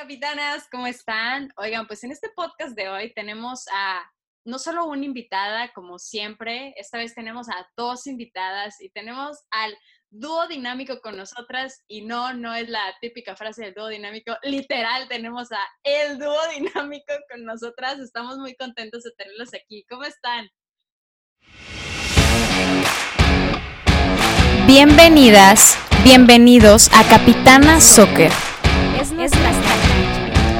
capitanas, ¿cómo están? Oigan, pues en este podcast de hoy tenemos a no solo una invitada, como siempre, esta vez tenemos a dos invitadas y tenemos al dúo dinámico con nosotras y no, no es la típica frase del dúo dinámico, literal tenemos a el dúo dinámico con nosotras, estamos muy contentos de tenerlos aquí. ¿Cómo están? Bienvenidas, bienvenidos a Capitana Soccer. Es nuestra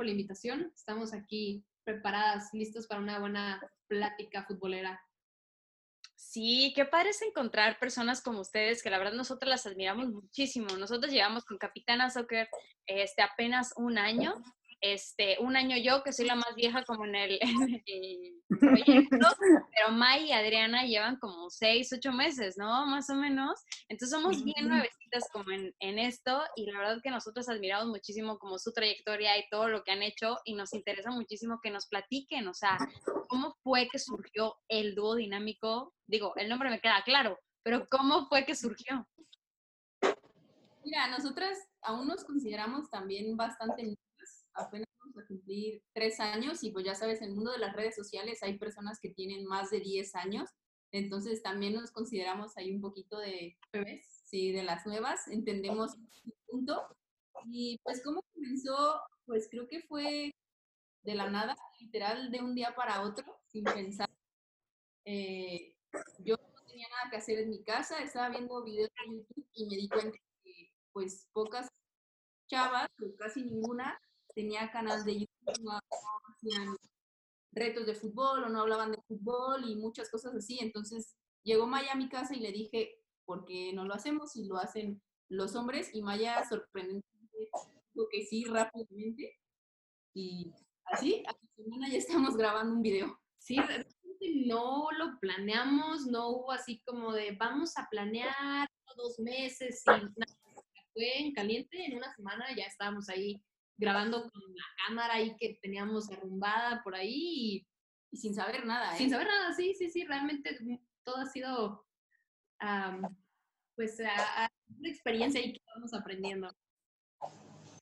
Por la invitación. Estamos aquí preparadas, listos para una buena plática futbolera. Sí, qué padre es encontrar personas como ustedes, que la verdad nosotros las admiramos muchísimo. Nosotros llevamos con Capitana Soccer este, apenas un año este, un año yo, que soy la más vieja como en el, proyecto, pero May y Adriana llevan como seis, ocho meses, ¿no? Más o menos. Entonces somos bien nuevecitas como en, en esto y la verdad que nosotros admiramos muchísimo como su trayectoria y todo lo que han hecho y nos interesa muchísimo que nos platiquen, o sea, cómo fue que surgió el dúo dinámico. Digo, el nombre me queda claro, pero ¿cómo fue que surgió? Mira, nosotras aún nos consideramos también bastante apenas vamos a cumplir tres años y pues ya sabes, en el mundo de las redes sociales hay personas que tienen más de 10 años, entonces también nos consideramos ahí un poquito de bebés, sí, de las nuevas, entendemos el punto. Y pues cómo comenzó, pues creo que fue de la nada, literal, de un día para otro, sin pensar. Eh, yo no tenía nada que hacer en mi casa, estaba viendo videos de YouTube y me di cuenta que pues pocas chavas, casi ninguna, tenía canal de YouTube, no, hacían retos de fútbol o no hablaban de fútbol y muchas cosas así. Entonces llegó Maya a mi casa y le dije, ¿por qué no lo hacemos si lo hacen los hombres? Y Maya sorprendentemente dijo que sí rápidamente. Y así, a la semana ya estamos grabando un video. Sí, no lo planeamos, no hubo así como de vamos a planear dos meses y nada. Fue en caliente, en una semana ya estábamos ahí grabando con la cámara ahí que teníamos arrumbada por ahí y, sin saber nada. ¿eh? Sin saber nada, sí, sí, sí, realmente todo ha sido pues una experiencia ahí que estamos aprendiendo.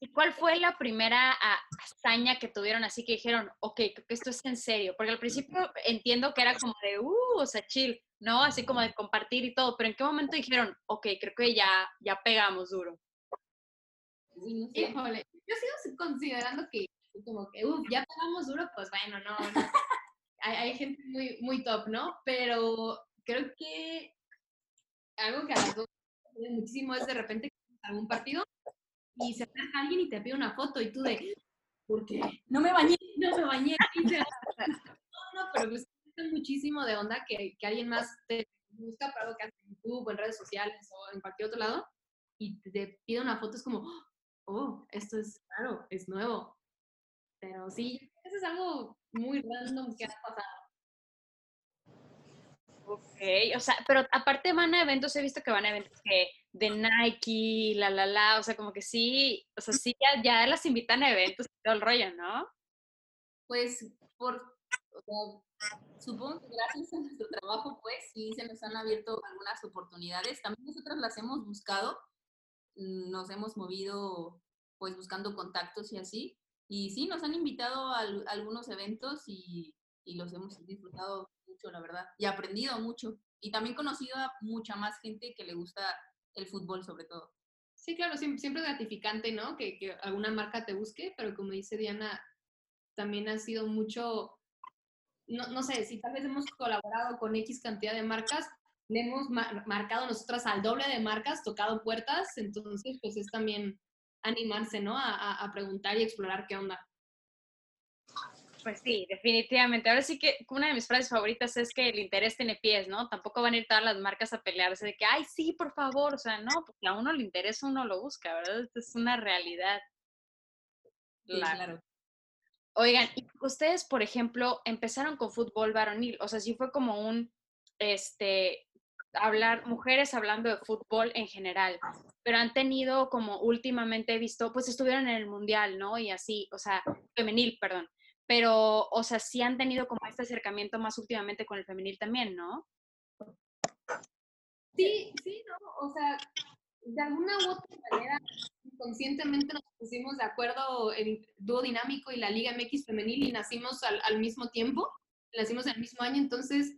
¿Y cuál fue la primera hazaña que tuvieron así que dijeron, ok, creo que esto es en serio? Porque al principio entiendo que era como de, uh, o sea, chill, ¿no? Así como de compartir y todo, pero ¿en qué momento dijeron, ok, creo que ya, ya pegamos duro? Híjole, yo sigo considerando que como que, uff, ya pagamos duro, pues bueno, no, Hay, hay, gente muy, muy top, ¿no? Pero creo que algo que a las dos muchísimo es de repente algún partido y se acerca alguien y te pide una foto y tú de, ¿por qué? No me bañé, no me bañé. no, no, pero pues es muchísimo de onda que, que alguien más te busca para algo que hace en YouTube o en redes sociales o en cualquier otro lado y te pide una foto, es como, oh, esto es claro, es nuevo. Pero sí, eso es algo muy random que ha pasado. Ok, o sea, pero aparte van a eventos, he visto que van a eventos que de Nike, la, la, la, o sea, como que sí, o sea, sí, ya, ya las invitan a eventos y todo el rollo, ¿no? Pues, por, o sea, supongo que gracias a nuestro trabajo, pues, sí se nos han abierto algunas oportunidades. También nosotros las hemos buscado, nos hemos movido pues buscando contactos y así. Y sí, nos han invitado a, algunos eventos y, y, los hemos disfrutado mucho, la verdad, y aprendido mucho. Y también conocido a mucha más gente que le gusta el fútbol sobre todo. Sí, claro, siempre, siempre gratificante, ¿no? Que, que, alguna marca te busque, pero como dice Diana, también ha sido mucho, no, no sé, si tal vez hemos colaborado con X cantidad de marcas, le hemos marcado nosotras al doble de marcas, tocado puertas, entonces pues es también animarse, ¿no? A, a, preguntar y explorar qué onda. Pues sí, definitivamente. Ahora sí que una de mis frases favoritas es que el interés tiene pies, ¿no? Tampoco van a ir todas las marcas a pelearse de que, ay, sí, por favor. O sea, no, porque a uno le interesa, uno lo busca, ¿verdad? Esto es una realidad. claro. Oigan, y ustedes, por ejemplo, empezaron con fútbol varonil, o sea, sí fue como un, este, hablar, mujeres hablando de fútbol en general, pero han tenido como últimamente he visto, pues estuvieron en el mundial, ¿no? Y así, o sea, femenil, perdón, pero, o sea, sí han tenido como este acercamiento más últimamente con el femenil también, ¿no? Sí, sí, ¿no? O sea, de alguna u otra manera, conscientemente nos pusimos de acuerdo el dúo dinámico y la Liga MX femenil y nacimos al, al mismo tiempo, nacimos el mismo año, entonces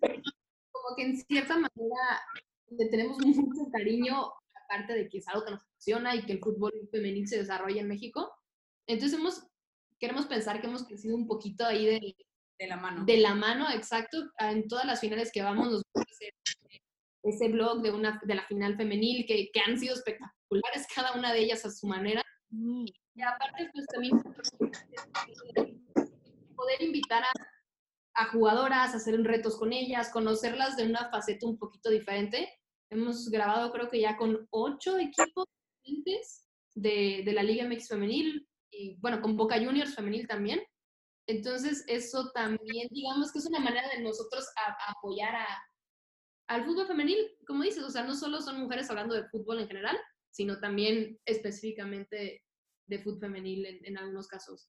como que en cierta manera le tenemos mucho cariño, aparte de que es algo que nos apasiona y que el fútbol femenil se desarrolla en México. Entonces hemos, queremos pensar que hemos crecido un poquito ahí de, de la mano. De la mano, exacto. En todas las finales que vamos nos gusta hacer ese blog de, una, de la final femenil que, que han sido espectaculares, cada una de ellas a su manera. Mm. Y aparte, pues también poder invitar a, a jugadoras, hacer retos con ellas, conocerlas de una faceta un poquito diferente. Hemos grabado creo que ya con ocho equipos de, de la Liga MX femenil y bueno, con Boca Juniors femenil también. Entonces, eso también, digamos que es una manera de nosotros apoyar al fútbol femenil, como dices, o sea, no solo son mujeres hablando de fútbol en general, sino también específicamente de fútbol femenil en, en algunos casos.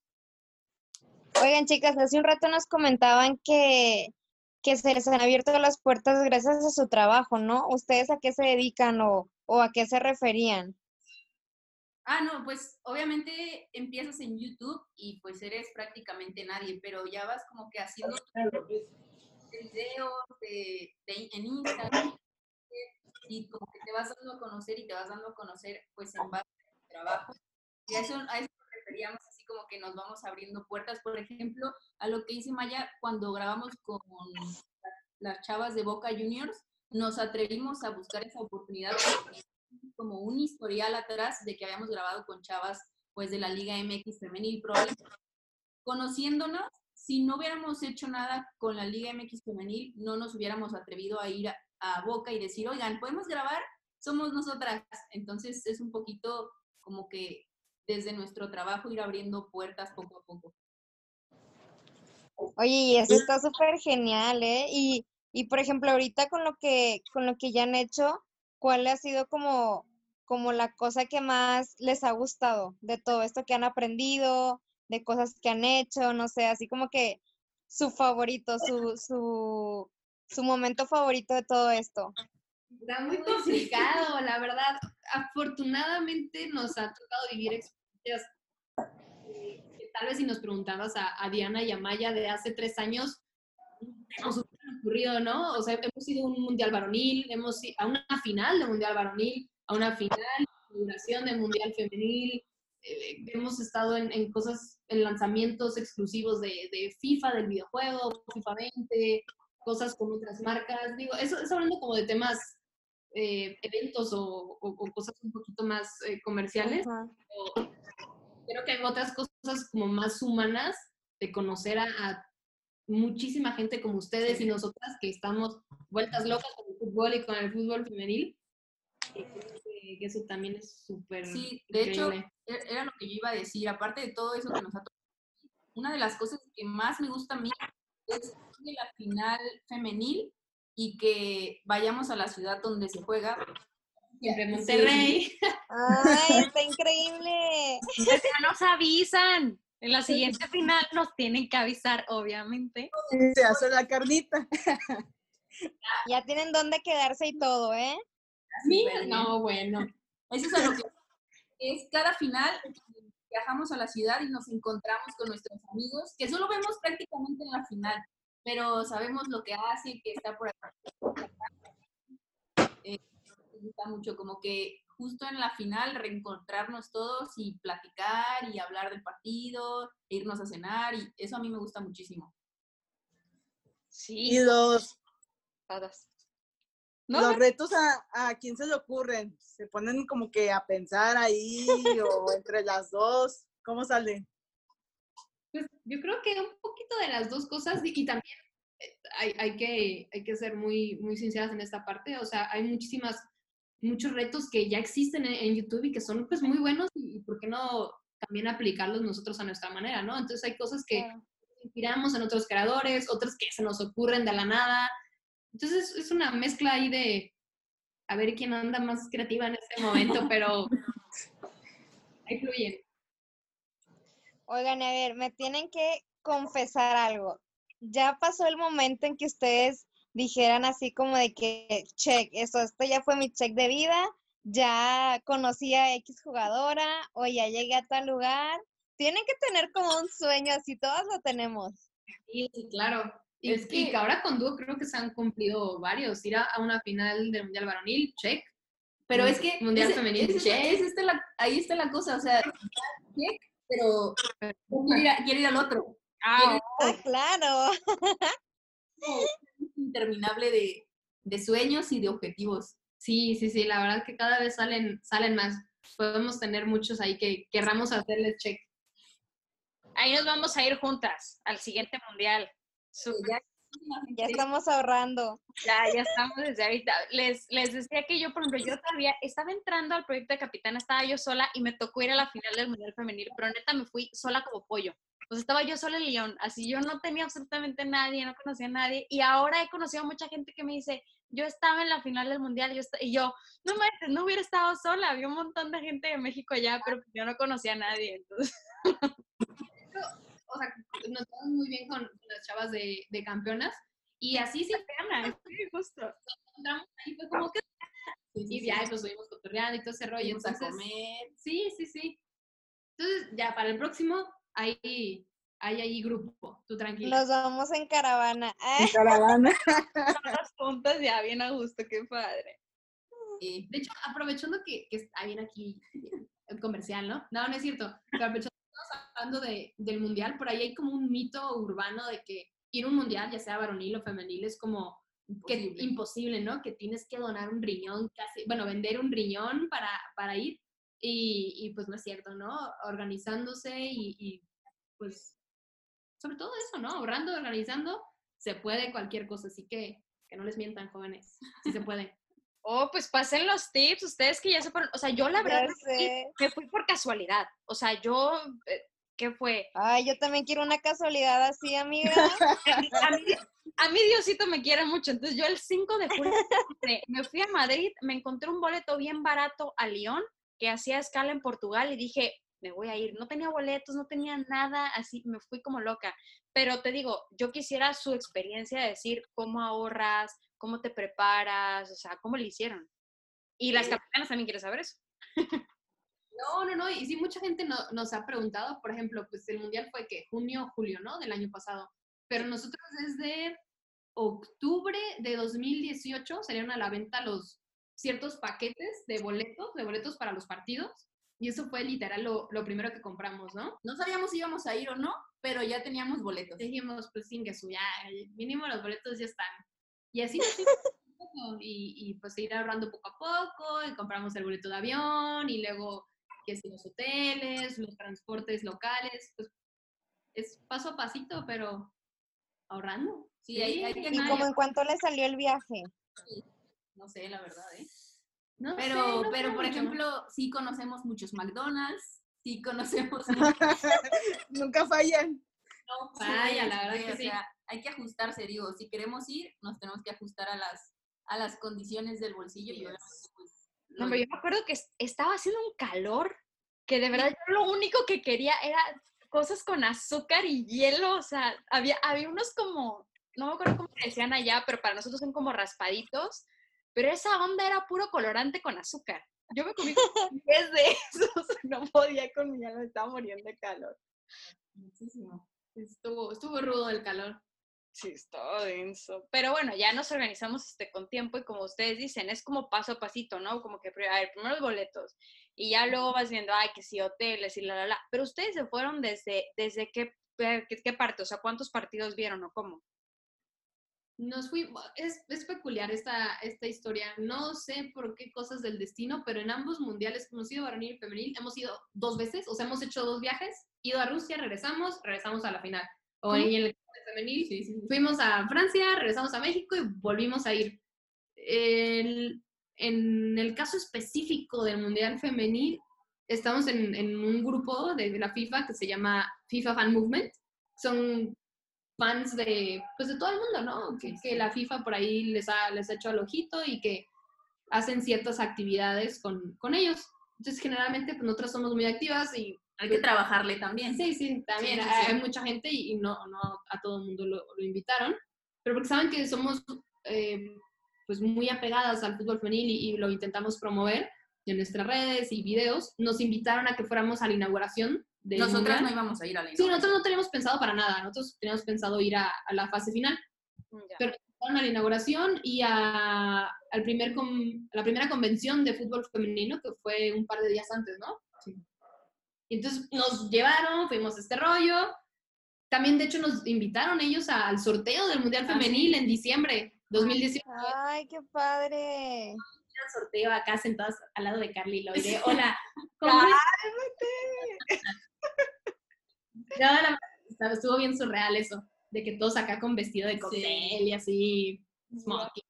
Oigan, chicas, hace un rato nos comentaban que, que se les han abierto las puertas gracias a su trabajo, ¿no? ¿Ustedes a qué se dedican o, o a qué se referían? Ah, no, pues obviamente empiezas en YouTube y pues eres prácticamente nadie, pero ya vas como que haciendo videos de, de, en Instagram y como que te vas dando a conocer y te vas dando a conocer pues en base a tu trabajo. Y a eso, a eso referíamos así como que nos vamos abriendo puertas, por ejemplo, a lo que hice Maya cuando grabamos con las chavas de Boca Juniors, nos atrevimos a buscar esa oportunidad como un historial atrás de que habíamos grabado con chavas pues de la Liga MX femenil, probablemente conociéndonos, si no hubiéramos hecho nada con la Liga MX femenil, no nos hubiéramos atrevido a ir a, a Boca y decir, oigan, ¿podemos grabar? Somos nosotras. Entonces es un poquito como que desde nuestro trabajo ir abriendo puertas poco a poco. Oye, y eso está súper genial, ¿eh? Y, y por ejemplo, ahorita con lo que, con lo que ya han hecho, ¿cuál ha sido como, como la cosa que más les ha gustado de todo esto que han aprendido, de cosas que han hecho, no sé, así como que su favorito, su, su, su momento favorito de todo esto? Está muy complicado, la verdad. Afortunadamente nos ha tocado vivir experiencias eh, que tal vez si nos preguntabas a, a, Diana y a Maya de hace tres años, nos hubiera ocurrido, ¿no? O sea, hemos ido a un mundial varonil, hemos ido a una final de mundial varonil, a una final de duración de mundial femenil, eh, hemos estado en, en, cosas, en lanzamientos exclusivos de, de, FIFA, del videojuego, FIFA 20, cosas con otras marcas. Digo, eso es hablando como de temas, eh, eventos o, o, o, cosas un poquito más eh, comerciales. Creo que hay otras cosas como más humanas de conocer a, a muchísima gente como ustedes sí. y nosotras que estamos vueltas locas con el fútbol y con el fútbol femenil. Que eso también es súper. Sí, de increíble. hecho, era lo que yo iba a decir. Aparte de todo eso que nos ha tocado, una de las cosas que más me gusta a mí es de la final femenil y que vayamos a la ciudad donde se juega. Siempre Monterrey. ¡Ay, está increíble! Ya nos avisan. En la siguiente final nos tienen que avisar, obviamente. Se hace la carnita. Ya tienen dónde quedarse y todo, ¿eh? Mira, no, bueno. Eso es lo que es cada final viajamos a la ciudad y nos encontramos con nuestros amigos, que solo vemos prácticamente en la final, pero sabemos lo que hace, que está por acá. Eh, gusta mucho, como que justo en la final reencontrarnos todos y platicar y hablar del partido, e irnos a cenar, y eso a mí me gusta muchísimo. Sí. Y los, ¿No? los retos a, a quién se le ocurren, se ponen como que a pensar ahí o entre las dos, ¿cómo salen? Pues yo creo que un poquito de las dos cosas y, y también eh, hay, hay, que, hay que ser muy, muy sinceras en esta parte. O sea, hay muchísimas, muchos retos que ya existen en, en YouTube y que son pues muy buenos y, y por qué no también aplicarlos nosotros a nuestra manera, ¿no? Entonces hay cosas que Claro. inspiramos en otros creadores, otras que se nos ocurren de la nada. Entonces es una mezcla ahí de a ver quién anda más creativa en este momento, pero ahí fluyen. Oigan, a ver, me tienen que confesar algo. Ya pasó el momento en que ustedes dijeran así como de que, check, eso, esto ya fue mi check de vida, ya conocí a X jugadora o ya llegué a tal lugar. Tienen que tener como un sueño, así todos lo tenemos. Sí, claro. Y, Es que- que ahora con dúo creo que se han cumplido varios. Ir a, a una final del Mundial Varonil, check. Pero es que Mundial ese- femenil, ese- check. ese está la- ahí está la cosa, o sea, check, pero quiero ir, a- quiero ir al otro. Ah, Ah, claro. Interminable de, de sueños y de objetivos. Sí, sí, sí, la verdad que cada vez salen, salen más. Podemos tener muchos ahí que querramos hacerles check. ahí nos vamos a ir juntas al siguiente mundial. Ya, Ya estamos ahorrando. Ya, ya estamos desde ahorita. Les, les decía que yo, por ejemplo, yo todavía estaba entrando al proyecto de capitana, estaba yo sola y me tocó ir a la final del Mundial Femenil, pero neta me fui sola como pollo. Pues estaba yo sola en León, así yo no tenía absolutamente nadie, no conocía a nadie. Y ahora he conocido a mucha gente que me dice, yo estaba en la final del Mundial, yo esta-", y yo, no manches, no hubiera estado sola, había un montón de gente de México allá, pero yo no conocía a nadie. Entonces, O sea, nos vamos muy bien con, con las chavas de, de campeonas. Y así sí Ana, sí, justo. encontramos ahí, fue como que. Y ya, pues subimos cotorreando y todo ese rollo. A Entonces, comer. sí, sí, sí. Entonces, ya para el próximo, hay, hay ahí grupo. Tú tranquila. Nos vamos en caravana. En caravana. Todas juntas ya, bien a gusto, qué padre. De hecho, aprovechando que, que está bien aquí el comercial, ¿no? No, no es cierto. Pero hablando de, del mundial, por ahí hay como un mito urbano de que ir a un mundial, ya sea varonil o femenil, es como que Imposible. imposible, ¿no? Que tienes que donar un riñón casi, bueno, vender un riñón para, para ir. Y, y, pues no es cierto, ¿no? Organizándose y, y, pues sobre todo eso, ¿no? Ahorrando, organizando, se puede cualquier cosa, así que que no les mientan, jóvenes, sí se puede. Oh, pues pasen los tips, ustedes que ya se fueron. O sea, yo la verdad me me fui por casualidad. O sea, yo, eh, ¿qué fue? Ay, yo también quiero una casualidad así, amiga. A mí, a mí Diosito me quiere mucho. Entonces yo el 5 de julio me- me fui a Madrid, me encontré un boleto bien barato a Lyon, que hacía escala en Portugal y dije, me voy a ir. No tenía boletos, no tenía nada, así me fui como loca. Pero te digo, yo quisiera su experiencia de decir cómo ahorras, cómo te preparas, o sea, cómo le hicieron. Y las capitanas también quieren saber eso. No, no, no, y sí, mucha gente no- nos ha preguntado, por ejemplo, pues el mundial fue que junio, julio, ¿no? Del año pasado. Pero nosotros desde octubre de 2018 salieron a la venta los ciertos paquetes de boletos, de boletos para los partidos. Y eso fue literal lo, lo primero que compramos, ¿no? no sabíamos si íbamos a ir o no, pero ya teníamos boletos. Dijimos, pues sin que ya, mínimo los boletos ya están. Y así nos y, y pues ir ahorrando poco a poco, y compramos el boleto de avión, y luego que si los hoteles, los transportes locales, pues es paso a pasito, pero ahorrando. Sí, hay, hay que ¿Y como en cuánto le salió el viaje? No sé, la verdad, ¿eh? No Pero, sé, no pero por mucho. ejemplo, sí conocemos muchos McDonald's, sí conocemos Nunca fallan. no Falla, la verdad que o sí. sea, hay que ajustarse, digo, si queremos ir, nos tenemos que ajustar a las, a las condiciones del bolsillo y pues, No, pero yo me acuerdo que es- estaba haciendo un calor que de verdad yo lo único que quería era cosas con azúcar y hielo, o sea, había, había unos como, no me acuerdo cómo se decían allá, pero para nosotros son como raspaditos, pero esa onda era puro colorante con azúcar. Yo me comí como 10 de esos, no podía con mi alma, me estaba muriendo de calor. muchísimo. Estuvo, estuvo rudo el calor. Sí, estaba denso. Pero bueno, ya nos organizamos este, con tiempo y como ustedes dicen, es como paso a pasito, ¿no? Como que, a ver, primero los boletos y ya luego vas viendo, ay, que sí, hoteles y la, la, la. Pero ustedes se fueron desde, desde qué, qué, qué parte, o sea, ¿cuántos partidos vieron o cómo? Nos fuimos, es, es peculiar esta, esta historia, no sé por qué cosas del destino, pero en ambos mundiales hemos ido varonil y femenil, hemos ido dos veces, o sea, hemos hecho dos viajes, ido a Rusia, regresamos, regresamos a la final. O en el femenil, Sí, sí, sí. fuimos a Francia, regresamos a México y volvimos a ir. El- en el caso específico del Mundial Femenil, estamos en, en un grupo de la FIFA que se llama FIFA Fan Movement. Son fans de, pues de todo el mundo, ¿no? Que, que la FIFA por ahí les ha, les ha hecho al ojito y que hacen ciertas actividades con, con ellos. Entonces, generalmente, pues nosotras somos muy activas y Hay que trabajarle también. Sí, sí, también Sí, sí, hay, sí. hay mucha gente y, y no, no a todo el mundo lo, lo invitaron, pero porque saben que somos eh, pues muy apegadas al fútbol femenil y, y lo intentamos promover en nuestras redes y videos, nos invitaron a que fuéramos a la inauguración del Nosotras no íbamos a ir a la Sí, inauguración. nosotros no teníamos pensado para nada, nosotros teníamos pensado ir a, a la fase final, Ya. pero fueron a la inauguración y a, al primer con- a la primera convención de fútbol femenino, que fue un par de días antes, ¿no? Y entonces nos llevaron, fuimos a este rollo. También, de hecho, nos invitaron ellos a- al sorteo del Mundial Ah, sí. Femenil en diciembre 2018. Ay, qué padre. El sorteo acá sentados al lado de Carly Loide. Hola, ¿cómo la- estuvo bien surreal eso, de que todos acá con vestido de cóctel y así, smoking.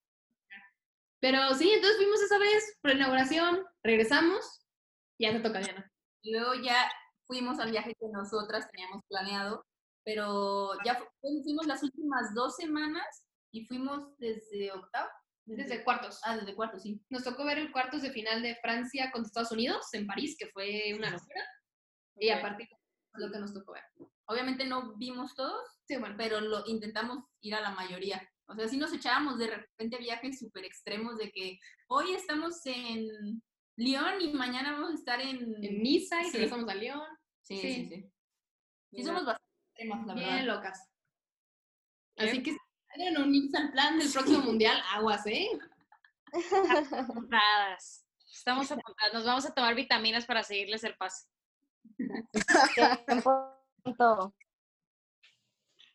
Pero sí, entonces fuimos esa vez, por inauguración, regresamos, y ya te toca, Diana. Y luego ya fuimos al viaje que nosotras teníamos planeado, pero ya fu- fuimos las últimas dos semanas y fuimos desde octavo. Desde cuartos. Ah, desde cuarto, sí. Nos tocó ver el cuartos de final de Francia contra Estados Unidos en París, que fue una locura. Y a partir de lo que nos tocó ver. Obviamente no vimos todos, Sí, bueno, pero lo intentamos ir a la mayoría. O sea, sí nos echábamos de repente viajes súper extremos de que hoy estamos en Lyon y mañana vamos a estar en... en Niza y Sí. regresamos a León. Sí, sí. sí, sí. Sí, somos bastante extremas, la Bien verdad. locas. Así que si quieren unirse al plan del próximo mundial, aguas, ¿eh? Apuntadas. Estamos apuntadas. Nos vamos a tomar vitaminas para seguirles el paso.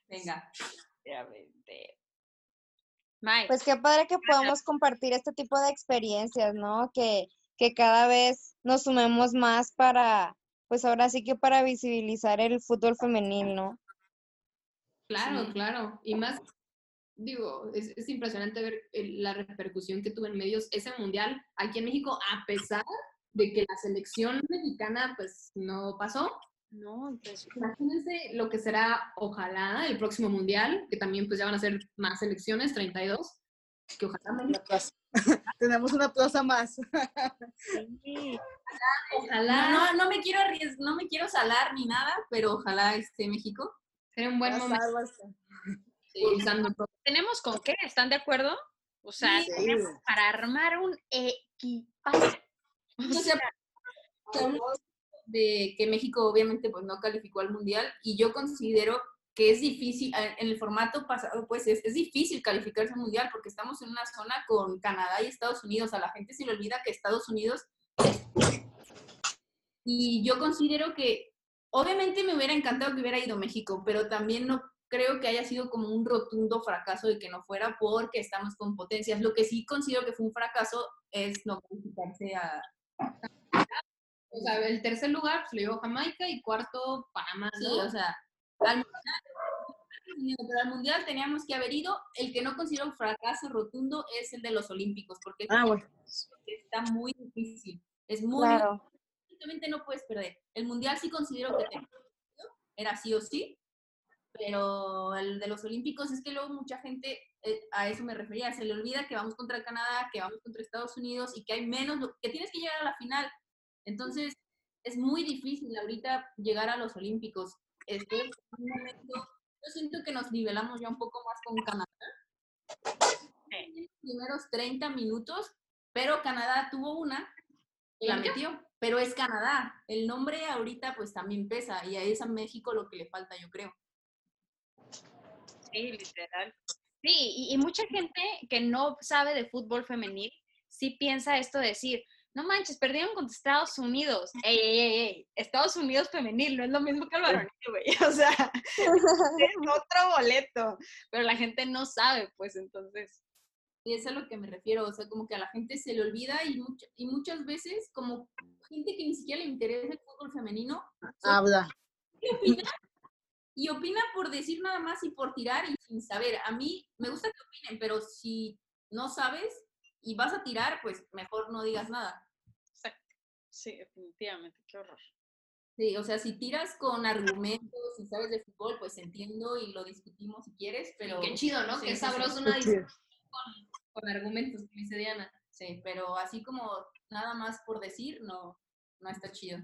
Venga. Mike. Pues qué padre que podamos compartir este tipo de experiencias, ¿no? Que, que cada vez nos sumemos más para, pues ahora sí que para visibilizar el fútbol femenil, ¿no? Claro, Sí. claro. Y más, digo, es, es impresionante ver la repercusión que tuvo en medios ese mundial aquí en México, a pesar de que la selección mexicana pues no pasó. no, pues Imagínense lo que será, ojalá, el próximo mundial, que también pues ya van a ser más selecciones, 32, que ojalá México, Tenemos una plaza más. ojalá, No, no, no me quiero arriesgar, no me quiero salar ni nada, pero ojalá esté México. sería un buen momento todo. tenemos con qué, ¿están de acuerdo? O sea, Sí. tenemos para armar un equipazo. O sea, de que México obviamente pues no calificó al mundial y yo considero que es difícil, en el formato pasado pues es, es difícil calificarse al mundial porque estamos en una zona con Canadá y Estados Unidos, a la gente se le olvida que Estados Unidos y yo considero que obviamente me hubiera encantado que hubiera ido México, pero también no creo que haya sido como un rotundo fracaso de que no fuera porque estamos con potencias. Lo que sí considero que fue un fracaso es no calificarse a, O sea, el tercer lugar pues, lo llevó Jamaica y cuarto Panamá, Sí, o sea, al mundial, pero al mundial teníamos que haber ido. El que no considero un fracaso rotundo es el de los Olímpicos, porque Ah, bueno. está muy difícil. Es muy Claro. prácticamente no puedes perder. El mundial sí considero que era sí o sí, pero el de los Olímpicos es que luego mucha gente, eh, a eso me refería, se le olvida que vamos contra Canadá, que vamos contra Estados Unidos y que hay menos, que tienes que llegar a la final. Entonces, es muy difícil ahorita llegar a los Olímpicos. Estoy en un momento, yo siento que nos nivelamos ya un poco más con Canadá. En los primeros 30 minutos, pero Canadá tuvo una y la ¿La metió. Pero es Canadá. El nombre ahorita pues también pesa y a esa México lo que le falta, yo creo. Sí, literal. Sí, y, y mucha gente que no sabe de fútbol femenil sí piensa esto de decir, no manches, perdieron contra Estados Unidos. Ey, ey, ey, ey, Estados Unidos femenil, no es lo mismo que el varonil, güey. O sea, es otro boleto, pero la gente no sabe, pues entonces. Y eso es a lo que me refiero, o sea, como que a la gente se le olvida y, y muchas veces como gente que ni siquiera le interesa el fútbol femenino, Habla. opina, y opina por decir nada más y por tirar y sin saber. A mí me gusta que opinen, pero si no sabes y vas a tirar, pues mejor no digas nada. Sí, definitivamente, qué horror. Sí, o sea, si tiras con argumentos y sabes de fútbol, pues entiendo y lo discutimos si quieres, pero... Qué chido, ¿no? Sí, Qué sí, sí. sabroso una Qué discusión con, con argumentos, dice Diana. Sí, pero así como nada más por decir, no, no está chido.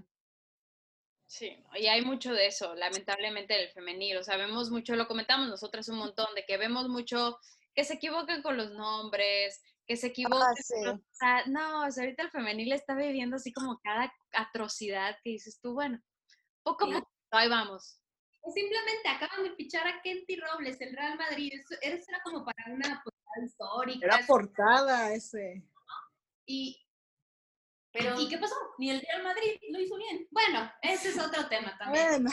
Sí, y hay mucho de eso, lamentablemente, del femenil. O sea, vemos mucho, lo comentamos nosotras un montón, de que vemos mucho que se equivocan con los nombres, que se equivocan. sí. con los- o sea, no, o sea, ahorita el femenil está viviendo así como cada atrocidad que dices tú, bueno, poco a Sí. poco, ahí vamos. O simplemente acaban de fichar a Kenty Robles, el Real Madrid. Eso, eso era como para una portada histórica. Era portada ese. y, Pero ¿Y qué pasó? ni el Real Madrid lo hizo bien. Bueno, ese es otro tema también. Bueno,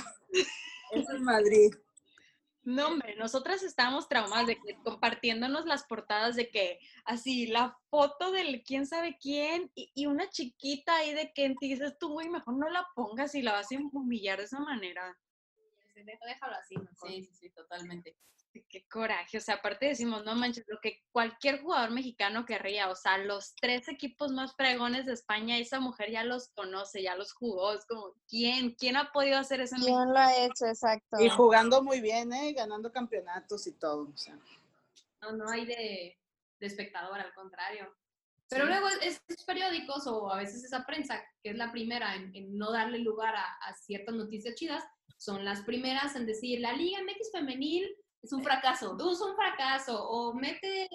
es el Madrid. No, hombre, nosotras estábamos traumadas de que compartiéndonos las portadas de que así la foto del quién sabe quién y, y una chiquita ahí de que dices tú, güey, mejor no la pongas y la vas a humillar de esa manera. Deja- Déjalo así, mejor. Sí, sí, sí, totalmente. Qué coraje, o sea, aparte decimos, no manches, lo que cualquier jugador mexicano querría, o sea, los tres equipos más fregones de España, esa mujer ya los conoce, ya los jugó, es como, ¿quién? ¿Quién ha podido hacer eso en México? ¿Quién lo ha hecho? Exacto. Y jugando muy bien, ¿eh? Ganando campeonatos y todo. o sea. No, no hay de, de espectador, al contrario. Pero Sí. luego es- esos periódicos o a veces esa prensa, que es la primera en, en no darle lugar a, a ciertas noticias chidas, son las primeras en decir la Liga MX femenil Es un fracaso. es un fracaso o mete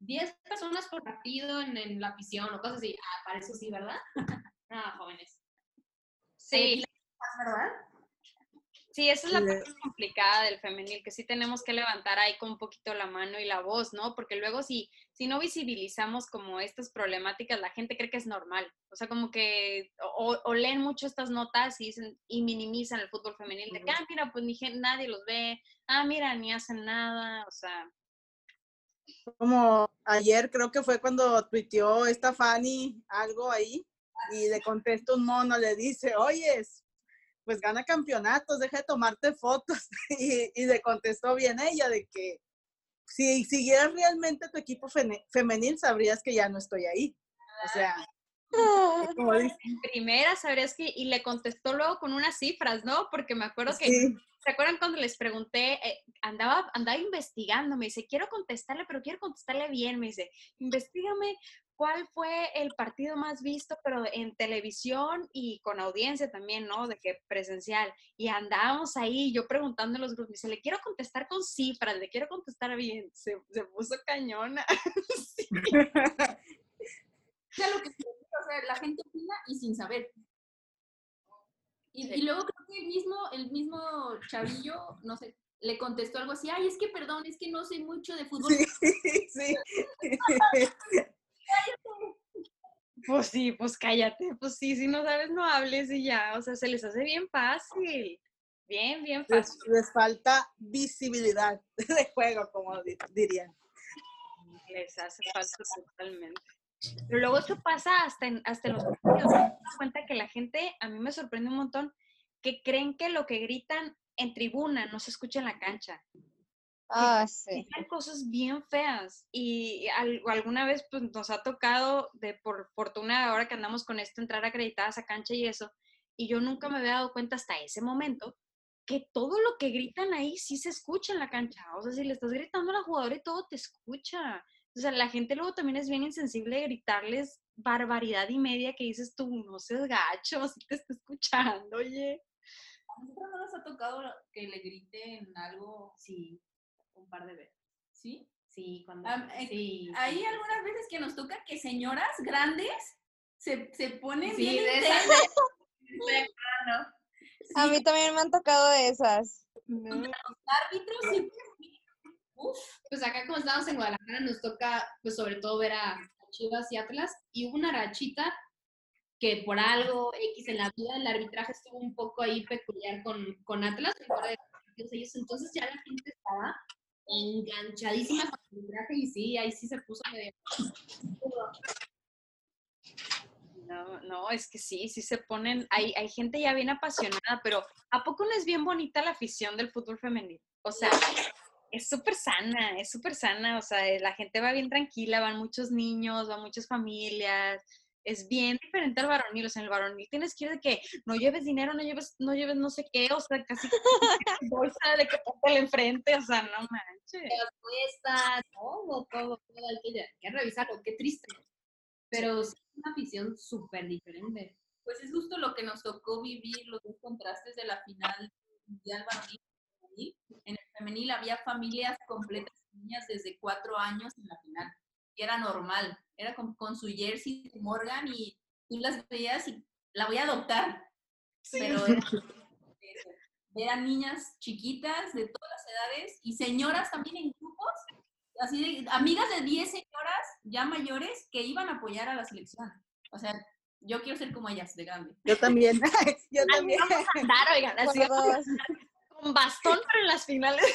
10 personas por partido en, en la afición o cosas así. Ah, para eso sí, ¿verdad? ah, jóvenes. Sí, ¿Verdad? Sí, esa es la parte complicada del femenil, que sí tenemos que levantar ahí con un poquito la mano y la voz, ¿no? Porque luego si, si no visibilizamos como estas problemáticas, la gente cree que es normal. O sea, como que o, o leen mucho estas notas y, dicen, y minimizan el fútbol femenil, de que, ah, mira, pues ni gen- nadie los ve, ah, mira, ni hacen nada, o sea, Como ayer creo que fue cuando tuiteó esta Fanny algo ahí y le contesta un mono, le dice, oyes, pues gana campeonatos, deja de tomarte fotos. Y, y le contestó bien ella de que si siguieras realmente tu equipo femenil, sabrías que ya no estoy ahí. O sea, como dice, en primera sabrías que, y le contestó luego con unas cifras, ¿no? Porque me acuerdo que sí, ¿Se acuerdan cuando les pregunté? eh, andaba, andaba investigando, me dice, quiero contestarle, pero quiero contestarle bien. Me dice, investigame cuál fue el partido más visto, pero en televisión y con audiencia también, ¿no? De que presencial. Y andábamos ahí, yo preguntando en los grupos, me dice, le quiero contestar con cifras, le quiero contestar bien. Se, se puso cañona. Sí. O sea, lo que o sea, la gente opina y sin saber. Y, y luego creo que el mismo, el mismo chavillo, no sé, le contestó algo así, ay, es que perdón, es que no sé mucho de fútbol. sí, sí. Pues sí, pues cállate, pues sí, si no sabes, no hables y ya. O sea, se les hace bien fácil. Bien, bien fácil. les falta visibilidad de juego, como di- dirían. Les hace falta totalmente. Pero luego eso pasa hasta en, hasta en los partidos. Me doy cuenta que la gente, a mí me sorprende un montón, que creen que lo que gritan en tribuna no se escucha en la cancha. Ah, sí. Cosas bien feas. Y al- alguna vez pues, nos ha tocado, de por fortuna, ahora que andamos con esto, entrar acreditadas a cancha y eso. Y yo nunca me había dado cuenta hasta ese momento que todo lo que gritan ahí sí se escucha en la cancha. O sea, si le estás gritando a la jugadora y todo te escucha. O sea, la gente luego también es bien insensible de gritarles barbaridad y media que dices tú, no seas gacho, si te está escuchando, oye. A nosotros no nos ha tocado que le griten algo, Sí, un par de veces. ¿sí? Sí, cuando. Eh, sí, Hay sí. algunas veces que nos toca que señoras grandes se, se ponen Sí, bien de esas. A mí también me han tocado de esas. árbitros y uf, Pues acá como estamos en Guadalajara nos toca, pues sobre todo ver a Chivas y Atlas y hubo una rachita que por algo X en la vida el arbitraje estuvo un poco ahí peculiar con, con Atlas, en de ellos, entonces ya la gente estaba enganchadísima con el arbitraje y sí, ahí sí se puso medio... No, no, es que sí, sí se ponen, hay, hay gente ya bien apasionada, pero ¿a poco no es bien bonita la afición del fútbol femenino? O sea, es súper sana, es súper sana, o sea, la gente va bien tranquila, van muchos niños, van muchas familias, es bien diferente al varonil, o sea, en el varonil tienes que ir de que no lleves dinero, no lleves, no lleves no sé qué, o sea, casi bolsa de que el enfrente, o sea, no manches. Las todo, todo, todo, hay que, hay que revisarlo, qué triste. Pero sí es una visión súper diferente. Pues es justo lo que nos tocó vivir, los dos contrastes de la final mundial varonil. En el femenil había familias completas, niñas desde cuatro años en la final. Y era normal, era con, con su jersey de Morgan y tú las veías y la voy a adoptar. Pero era- eran niñas chiquitas de todas las edades y señoras también en grupos, así de amigas de 10 señoras ya mayores que iban a apoyar a la selección. O sea, yo quiero ser como ellas de grande. Yo también. Yo también. vamos a andar, oigan, así vamos a andar con bastón, pero en las finales.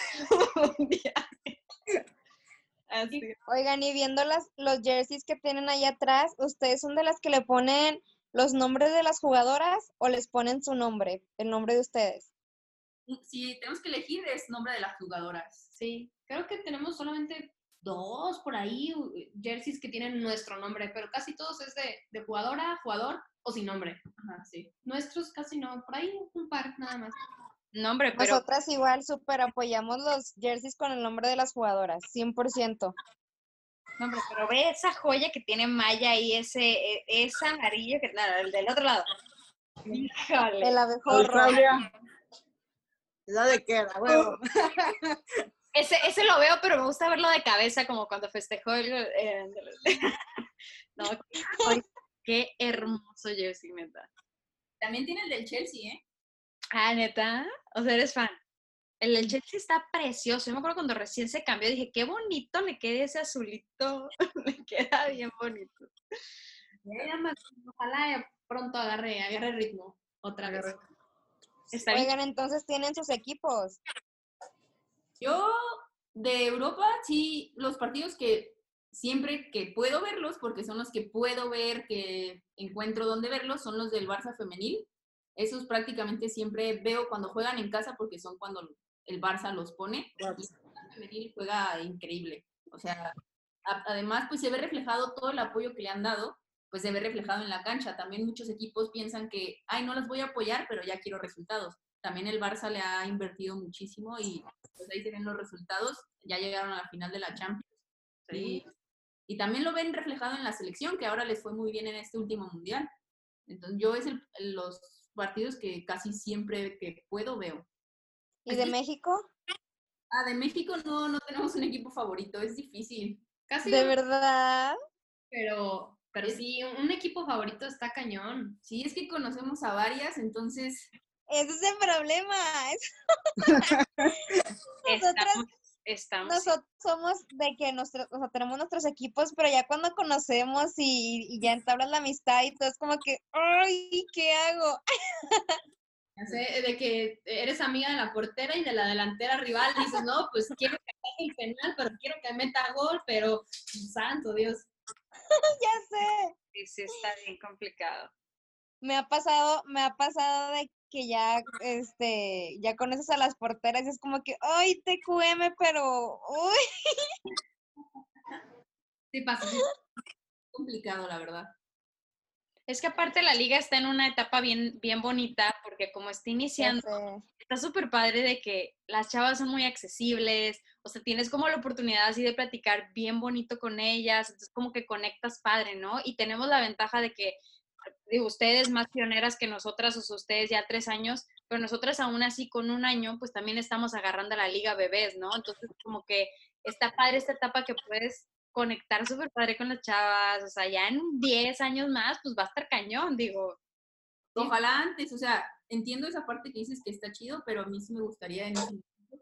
Así. Oigan, y viendo las, los jerseys que tienen ahí atrás, ¿ustedes son de las que le ponen los nombres de las jugadoras o les ponen su nombre, el nombre de ustedes? Si tenemos que elegir, es nombre de las jugadoras. Sí, creo que tenemos solamente dos por ahí jerseys que tienen nuestro nombre, pero casi todos es de, de jugadora, jugador o sin nombre. Ajá, sí. Nuestros casi no, por ahí un par nada más. No, hombre, pero Nosotras igual súper apoyamos los jerseys con el nombre de las jugadoras, 100%. No, hombre, pero ve esa joya que tiene Maya ahí, ese, e- ese amarillo que no, el del otro lado. Híjole. El abejorro. Australia. ¿Es la de qué era, huevo? Ese, ese lo veo, pero me gusta verlo de cabeza, como cuando festejó el. eh, no, qué, qué hermoso jersey, neta. También tiene el del Chelsea, ¿eh? Ah, neta. O sea, eres fan. El del Chelsea está precioso. Yo me acuerdo cuando recién se cambió, dije, qué bonito le queda ese azulito. le queda bien bonito. Ya me- Ojalá pronto agarre, agarre ritmo otra vez. Está bien. Oigan, entonces tienen sus equipos. Yo de Europa, sí, los partidos que siempre que puedo verlos, porque son los que puedo ver, que encuentro dónde verlos, son los del Barça femenil. Esos prácticamente siempre veo cuando juegan en casa, porque son cuando el Barça los pone. Y el juega increíble. O sea, además, pues se ve reflejado todo el apoyo que le han dado, pues se ve reflejado en la cancha. También muchos equipos piensan que, ay, no las voy a apoyar, pero ya quiero resultados. También el Barça le ha invertido muchísimo y pues ahí se ven los resultados. Ya llegaron a la final de la Champions. Y, y también lo ven reflejado en la selección, que ahora les fue muy bien en este último mundial. Entonces, yo es el- los partidos que casi siempre que puedo veo. ¿Y de México? Ah, de México no, no tenemos un equipo favorito, es difícil. Casi, ¿De verdad? pero, pero sí, un equipo favorito está cañón. Sí, es que conocemos a varias, entonces Ese es el problema. Nosotras- Estamos. Nosotros somos de que nosotros, o sea, tenemos nuestros equipos, pero ya cuando conocemos y, y ya entablas la amistad y todo es como que, ay, ¿qué hago? Ya sé, de que eres amiga de la portera y de la delantera rival, dices, no, pues quiero que ataje el penal, pero quiero que meta gol, pero santo Dios. Ya sé. Sí, sí, está bien complicado. Me ha pasado, me ha pasado de que ya, este, ya conoces a las porteras y es como que, ay, TQM, pero, uy, Sí pasa. complicado, la verdad. Es que aparte la liga está en una etapa bien, bien bonita porque como está iniciando, está súper padre de que las chavas son muy accesibles, o sea, tienes como la oportunidad así de platicar bien bonito con ellas, entonces como que conectas padre, ¿no? Y tenemos la ventaja de que, digo, ustedes más pioneras que nosotras, o sea, ustedes ya tres años, pero nosotras aún así con un año, pues también estamos agarrando a la liga bebés, ¿no? Entonces como que está padre esta etapa que puedes conectar súper padre con las chavas, o sea, ya en 10 años más, pues va a estar cañón, digo. Ojalá antes, o sea, entiendo esa parte que dices que está chido, pero a mí sí me gustaría en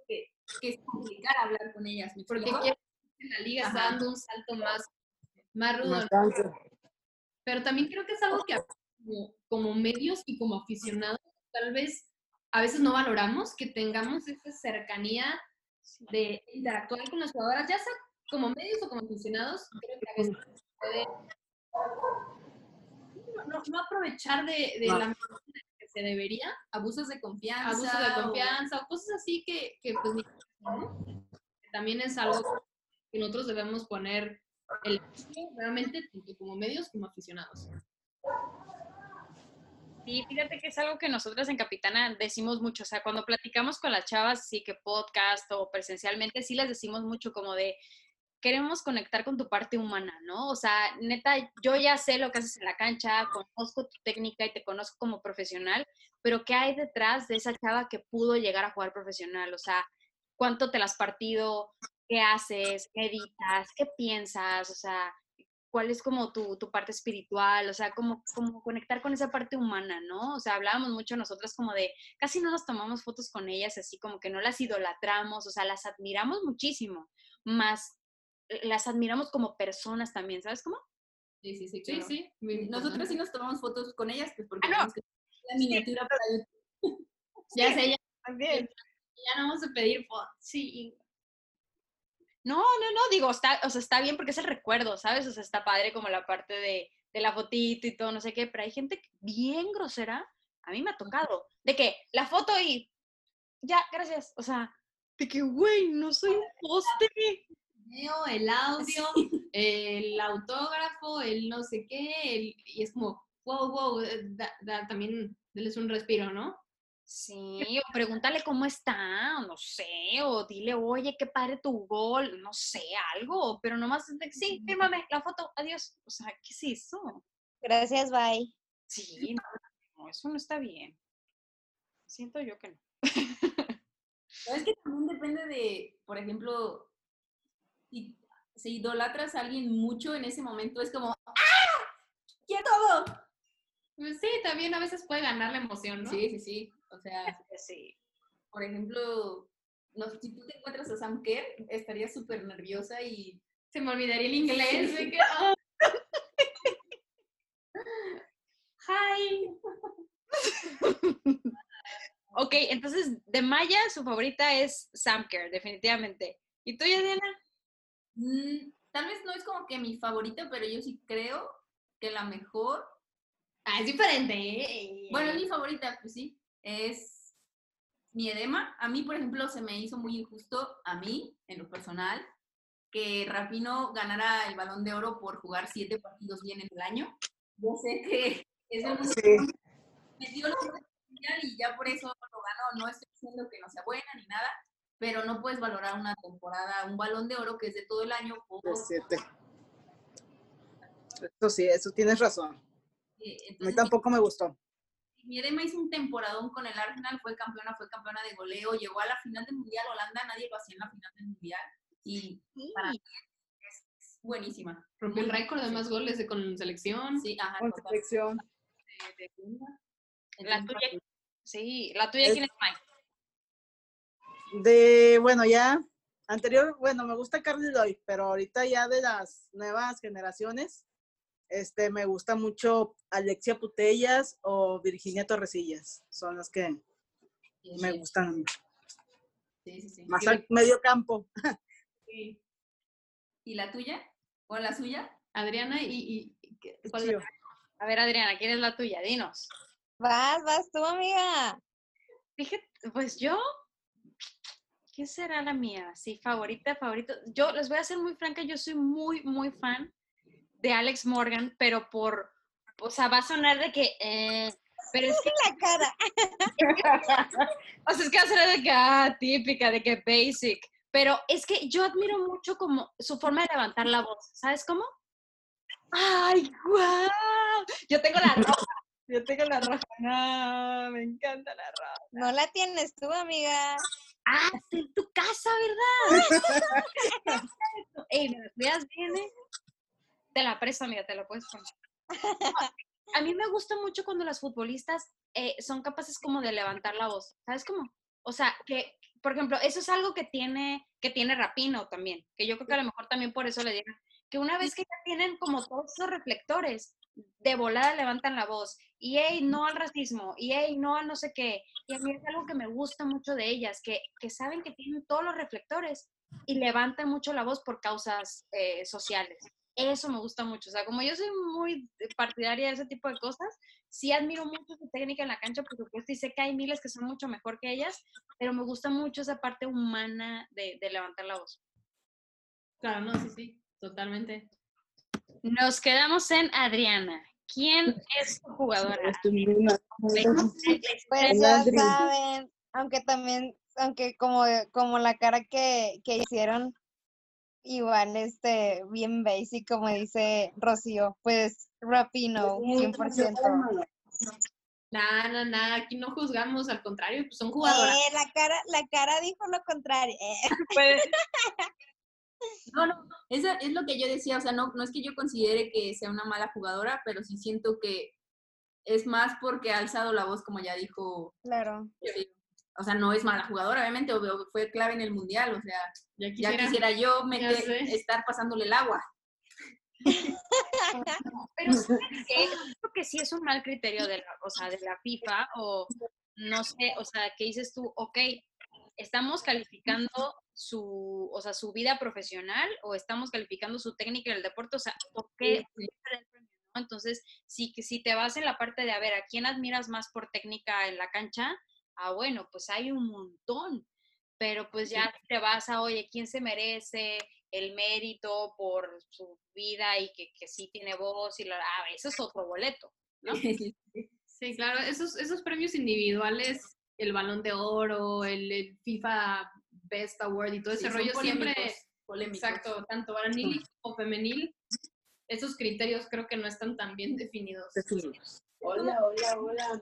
que, que es complicar hablar con ellas. ¿me Porque que la liga está dando un salto más, más rudo. Pero también creo que es algo que como, como medios y como aficionados, tal vez a veces no valoramos que tengamos esa cercanía de interactuar con las jugadoras, ya sea como medios o como aficionados, creo que a veces puede no, no aprovechar de, de No. la manera que se debería, Abusos de confianza. abuso de o- confianza o cosas así que, que pues ¿no? También es algo que nosotros debemos poner el realmente tanto como medios como aficionados. Sí, fíjate que es algo que nosotras en Capitana decimos mucho, o sea, cuando platicamos con las chavas, sí que podcast o presencialmente, sí les decimos mucho como de, queremos conectar con tu parte humana, ¿no? O sea, neta, yo ya sé lo que haces en la cancha, conozco tu técnica y te conozco como profesional, pero ¿qué hay detrás de esa chava que pudo llegar a jugar profesional? O sea, ¿cuánto te la has partido? ¿Qué haces? ¿Qué editas? ¿Qué piensas? O sea, cuál es como tu, tu parte espiritual, o sea, como, como conectar con esa parte humana, ¿no? O sea, hablábamos mucho nosotras como de, casi no nos tomamos fotos con ellas, así como que no las idolatramos, o sea, las admiramos muchísimo, más eh, las admiramos como personas también, ¿sabes cómo? Sí, sí, sí. Sí, claro. sí. muy Nosotros sí nos tomamos fotos con ellas, pues porque Ah, no. tenemos que la miniatura para YouTube. Ya sé, ya, También. ya no vamos a pedir fotos. Sí. No, no, no, digo, está, o sea, está bien porque es el recuerdo, ¿sabes? O sea, está padre como la parte de, de la fotito y todo, no sé qué, pero hay gente bien grosera, a mí me ha tocado, de que la foto y ya, gracias, o sea, de que, güey, no soy un poste. el audio, el autógrafo, el no sé qué, el- y es como, wow, wow, eh, da- da- también denles un respiro, ¿no? Sí, o pregúntale cómo está, o no sé, o dile, oye, qué padre tu gol, no sé, algo, pero nomás, sí, fírmame la foto, adiós. O sea, ¿qué es eso? Gracias, bye. Sí, no, no, eso no está bien. Siento yo que no. Pero es que también depende de, por ejemplo, si, si idolatras a alguien mucho en ese momento, es como, ¡ah! ¡Quiero todo! Pues sí, también a veces puede ganar la emoción, ¿no? Sí, sí, sí. O sea, Sí. por ejemplo, no, si tú te encuentras a Sam Kerr, estarías súper nerviosa y Se me olvidaría el inglés. de que, ah. Hi. Ok, entonces, de Maya, su favorita es Sam Kerr, definitivamente. ¿Y tú, Diana? mm, tal vez no es como que mi favorita, pero yo sí creo que la mejor, Ah, es diferente. ¿eh? bueno, es mi favorita, pues sí, es mi edema. A mí, por ejemplo, se me hizo muy injusto, a mí, en lo personal, que Rapino ganara el balón de oro por jugar siete partidos bien en el año. Yo sé que es mundo Sí. goles al mundial y ya por eso lo ganó. No estoy diciendo que no sea buena ni nada, pero no puedes valorar una temporada, un balón de oro que es de todo el año por siete. Eso sí, eso tienes razón. A mí tampoco me gustó. Mi Edema hizo un temporadón con el Arsenal, fue campeona, fue campeona de goleo, llegó a la final del mundial, Holanda nadie lo hacía en la final del mundial y para mí es buenísima. Rompió el récord de más goles de, con selección. Sí, ajá, Con total. selección. De- de segunda. La tuya. Sí, la tuya, Es- ¿quién es Mike? De, bueno, ya, anterior, bueno, me gusta Carly Lloyd, pero ahorita ya de las nuevas generaciones, este, me gusta mucho Alexia Putellas o Virginia Torresillas. Son las que sí, me sí, gustan Sí, sí, sí. más ¿Y, al medio campo. y- y la tuya? ¿O la suya? Adriana, ¿y, y cuál. A ver, Adriana, ¿quién es la tuya? Dinos. Vas, vas tú, amiga. Fíjate, pues yo, ¿qué será la mía? Sí, favorita, favorito. Yo les voy a ser muy franca, yo soy muy, muy fan de Alex Morgan, pero por, o sea, va a sonar de que, eh, pero es que, La cara. o sea, es que va a ser de que, ah, típica, de que basic, pero es que yo admiro mucho como su forma de levantar la voz, ¿sabes cómo? ¡Ay, guau! Yo tengo la roja, yo tengo la roja, no, me encanta la roja. No la tienes tú, amiga. Ah, está en tu casa, ¿verdad? Ey, ¿me cuidas bien, eh? Te la presto, amiga, te la puedes poner. A mí me gusta mucho cuando las futbolistas eh, son capaces como de levantar la voz, ¿sabes cómo? O sea, que, por ejemplo, eso es algo que tiene, que tiene Rapino también, que yo creo que a lo mejor también por eso le dieron, que una vez que ya tienen como todos esos reflectores, de volada levantan la voz. Y hey, no al racismo. Y hey, no al no sé qué. Y a mí es algo que me gusta mucho de ellas, que, que saben que tienen todos los reflectores y levantan mucho la voz por causas eh, sociales. Eso me gusta mucho. O sea, como yo soy muy partidaria de ese tipo de cosas, sí admiro mucho su técnica en la cancha, por supuesto, y sé que hay miles que son mucho mejor que ellas, pero me gusta mucho esa parte humana de, de levantar la voz. Claro, no, sí, sí, totalmente. Nos quedamos en Adriana. ¿Quién es tu jugadora? Pues ya saben, aunque también, aunque como, como la cara que, que hicieron, igual este, bien basic, como dice Rocío, pues Rapino, 100%. Nada, nada, nada, aquí no juzgamos, al contrario, pues son jugadoras. Eh, la cara, la cara dijo lo contrario. eh. Pues, No, no, esa es lo que yo decía, o sea, no, no es que yo considere que sea una mala jugadora, pero sí siento que es más porque ha alzado la voz, como ya dijo. Claro. sí. O sea, no es mala jugadora, obviamente, obvio, fue clave en el mundial, o sea, Ya ya quisiera. quisiera yo meter, estar pasándole el agua. pero ¿sabes qué? creo que sí es un mal criterio de la, o sea, de la FIFA o no sé, o sea, que dices tú, ok, estamos calificando su, o sea, su vida profesional o estamos calificando su técnica en el deporte, o sea, ¿por qué? Entonces, si, que si te vas en la parte de, a ver, ¿a quién admiras más por técnica en la cancha? Ah, bueno, pues hay un montón, pero pues ya te vas a, oye, ¿quién se merece el mérito por su vida y que, que sí tiene voz? Y la, ah, eso es otro boleto, ¿no? Sí, claro, esos, esos premios individuales, el balón de oro, el, el FIFA Best Award y todo ese Sí, rollo siempre, polémicos, polémicos. exacto, tanto varonil como femenil, esos criterios creo que no están tan bien definidos. Hola, hola, hola.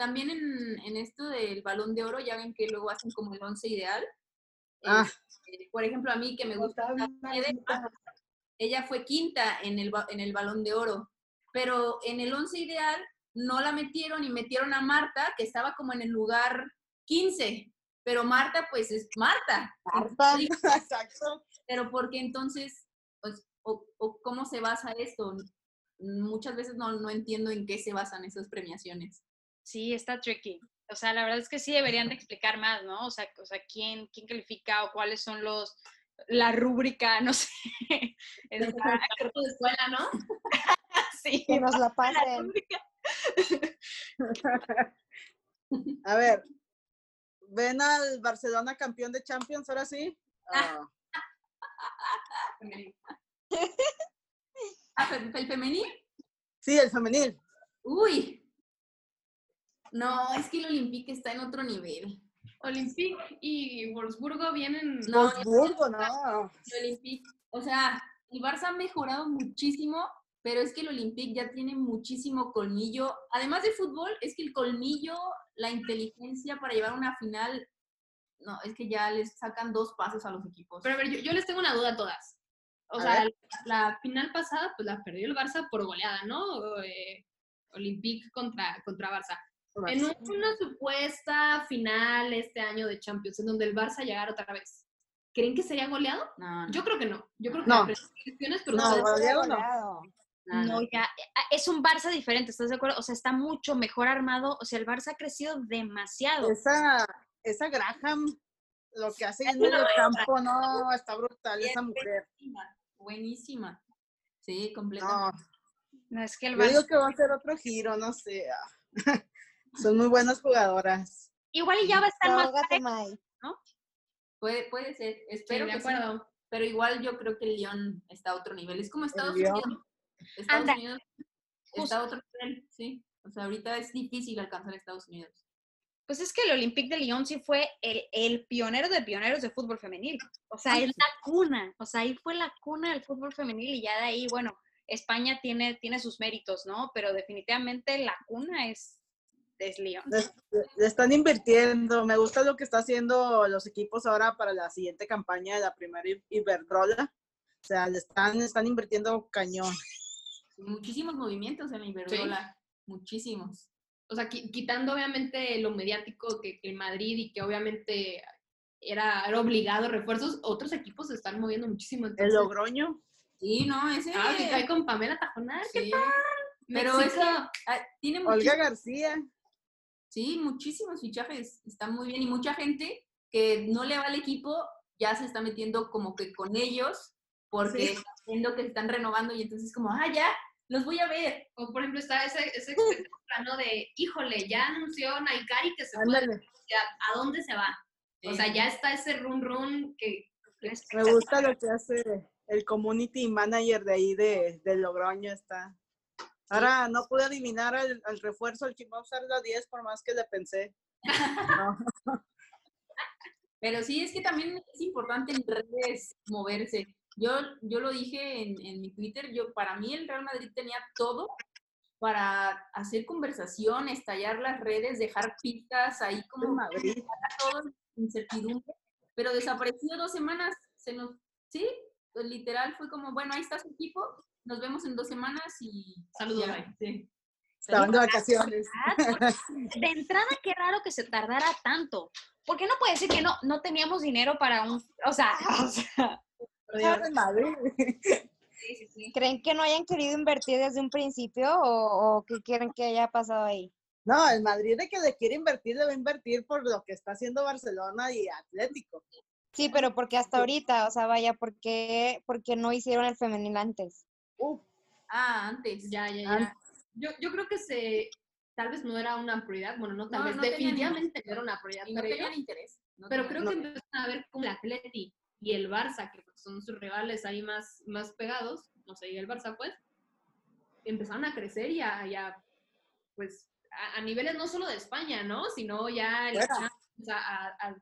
También en, en esto del balón de oro, ya ven que luego hacen como el once ideal. Ah. Este, por ejemplo, a mí que me gusta ella fue quinta en el, en el balón de oro, pero en el once ideal no la metieron y metieron a Marta, que estaba como en el lugar 15, pero Marta pues es Marta. Marta. Exacto. pero porque entonces, pues, o, o cómo se basa esto? Muchas veces no, no entiendo en qué se basan esas premiaciones. Sí, está tricky. O sea, la verdad es que sí deberían de explicar más, ¿no? O sea, o sea quién, quién califica o cuáles son los, la rúbrica, no sé. Está- Carta de escuela, ¿no? sí, Que nos la pasen. A ver, ¿ven al Barcelona campeón de Champions ahora sí? ¿fe- ¿El femenil? sí, el femenil. Uy. No, es que el Olympique está en otro nivel. Olympique y Wolfsburgo vienen... No, Wolfsburgo, no. El Olympique, o sea, el Barça ha mejorado muchísimo, pero es que el Olympique ya tiene muchísimo colmillo. Además de fútbol, es que el colmillo, la inteligencia para llevar una final, no, es que ya les sacan dos pasos a los equipos. Pero a ver, yo, yo les tengo una duda a todas. O A sea, la final pasada, pues la perdió el Barça por goleada, ¿no? Eh, Olympique contra, contra Barça. En un- una supuesta final este año de Champions, en donde el Barça llegara otra vez, ¿creen que sería goleado? No, no, Yo creo que no. Yo creo que No. pero No, no. Goleado. no, No, ya, ah, es un Barça diferente, ¿estás de acuerdo? O sea, está mucho mejor armado, o sea, el Barça ha crecido demasiado. Esa, esa Graham, lo que hace en el campo, no, está brutal esa mujer. Buenísima, buenísima. Sí, completamente. No es que el yo digo Barça... que va a ser otro giro, no sé. Son muy buenas jugadoras. Igual y ya va a estar más. Puede, puede ser, Sí, espero de que sí. Pero igual yo creo que el León está a otro nivel. Es como Estados. Unidos. Estados Anda, Unidos está a otro nivel, sí. O sea, ahorita es difícil alcanzar a Estados Unidos. Pues es que el Olympique de Lyon sí fue el, el pionero de pioneros de fútbol femenil. O sea, es la cuna. O sea, ahí fue la cuna del fútbol femenil y ya de ahí, bueno, España tiene, tiene sus méritos, ¿no? Pero definitivamente la cuna es, es Lyon. Les- Le están invirtiendo. Me gusta lo que está haciendo los equipos ahora para la siguiente campaña de la primera Iberdrola. O sea, le están, están invirtiendo cañón. Muchísimos movimientos en la Iberdrola. Muchísimos. O sea, qui- quitando obviamente lo mediático que, que el Madrid y que obviamente era, era obligado refuerzos, otros equipos se están moviendo muchísimo. El Logroño. Sí, no, ese. ah, que cae con Pamela Tajonar. ¿qué sí. Pero eso ah, tiene Olga muchísimos, García. Sí, muchísimos fichajes, están muy bien y mucha gente que no le va al equipo ya se está metiendo como que con ellos porque Sí. está viendo que se están renovando y entonces como, ah, ya, los voy a ver. O por ejemplo está ese, ese expectativa, ¿no? De, híjole, ya anunció Naikari que se. Ándale. ¿A dónde se va? O sea, ya está ese run run que... Me gusta lo que hace el community manager de ahí de, de Logroño. Está. Ahora no pude eliminar al, al refuerzo, el que va a usar la 10 por más que le pensé. No. Pero sí, es que también es importante en redes moverse. Yo, yo lo dije en, en mi Twitter, yo para mí el Real Madrid tenía todo para hacer conversación, estallar las redes, dejar pistas ahí como Madrid. todo incertidumbre, pero desapareció dos semanas, se nos, sí, pues, literal fue como, bueno, ahí está su equipo, nos vemos en dos semanas y Saludos, ya, sí. Estaban de vacaciones. De entrada, qué raro que se tardara tanto. Porque no puede decir que no, no teníamos dinero para un. O sea, o sea. Sí, sí, sí. ¿Creen que no hayan querido invertir desde un principio o, o qué quieren que haya pasado ahí? No, el Madrid de que le quiere invertir, le va a invertir por lo que está haciendo Barcelona y Atlético. Sí, pero porque hasta ahorita, o sea, vaya, ¿por qué, por qué no hicieron el femenil antes? Uf, Ah, antes. Ya, ya, ya. Yo, yo creo que se... Tal vez no era una prioridad, bueno, no tal No, vez, no definitivamente no era una prioridad Y no para ellos. tenían interés. no Pero tenían- creo que empezaron a ver como el Atleti y el Barça, que son sus rivales ahí más, más pegados, no sé, y el Barça pues, empezaron a crecer y a, y a, pues, a, a niveles no solo de España, ¿no? Sino ya a, a- a,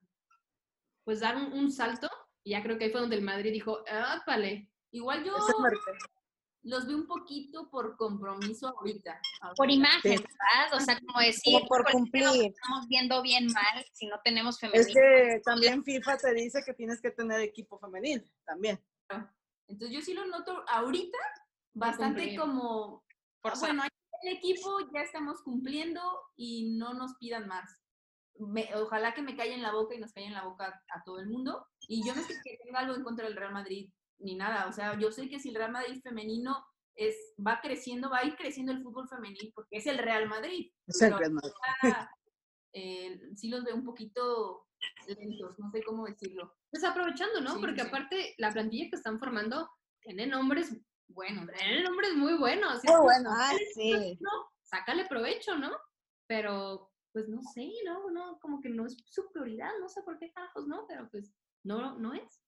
pues dar un, un salto. Y ya creo que ahí fue donde el Madrid dijo, ah, vale. Igual yo. Los veo un poquito por compromiso ahorita. por imagen, Sí. ¿verdad? O sea, como decir, Como por "Híjole, es nos estamos viendo bien mal si no tenemos Es femenino. que también FIFA te dice que tienes que tener equipo femenil, también. Entonces yo sí lo noto ahorita bastante como, Forzado. bueno, el equipo ya estamos cumpliendo y no nos pidan más. Me- ojalá que me callen la boca y nos callen la boca a todo el mundo. Y yo no es que tenga algo en contra del Real Madrid ni nada. O sea, yo sé que si el Real Madrid femenino es, va creciendo, va a ir creciendo el fútbol femenil porque es el Real Madrid. Es el Pero Real Madrid. eh, sí los veo un poquito lentos, no sé cómo decirlo. Pues aprovechando, ¿no? Sí, Porque sí. aparte la plantilla que están formando tiene nombres, Bueno, tiene nombres muy buenos. Muy bueno. Ah, sí. no, sácale provecho, ¿no? Pero, pues no sé, no, no, como que no es su prioridad, no sé por qué carajos, ¿no? Pero pues no, no es.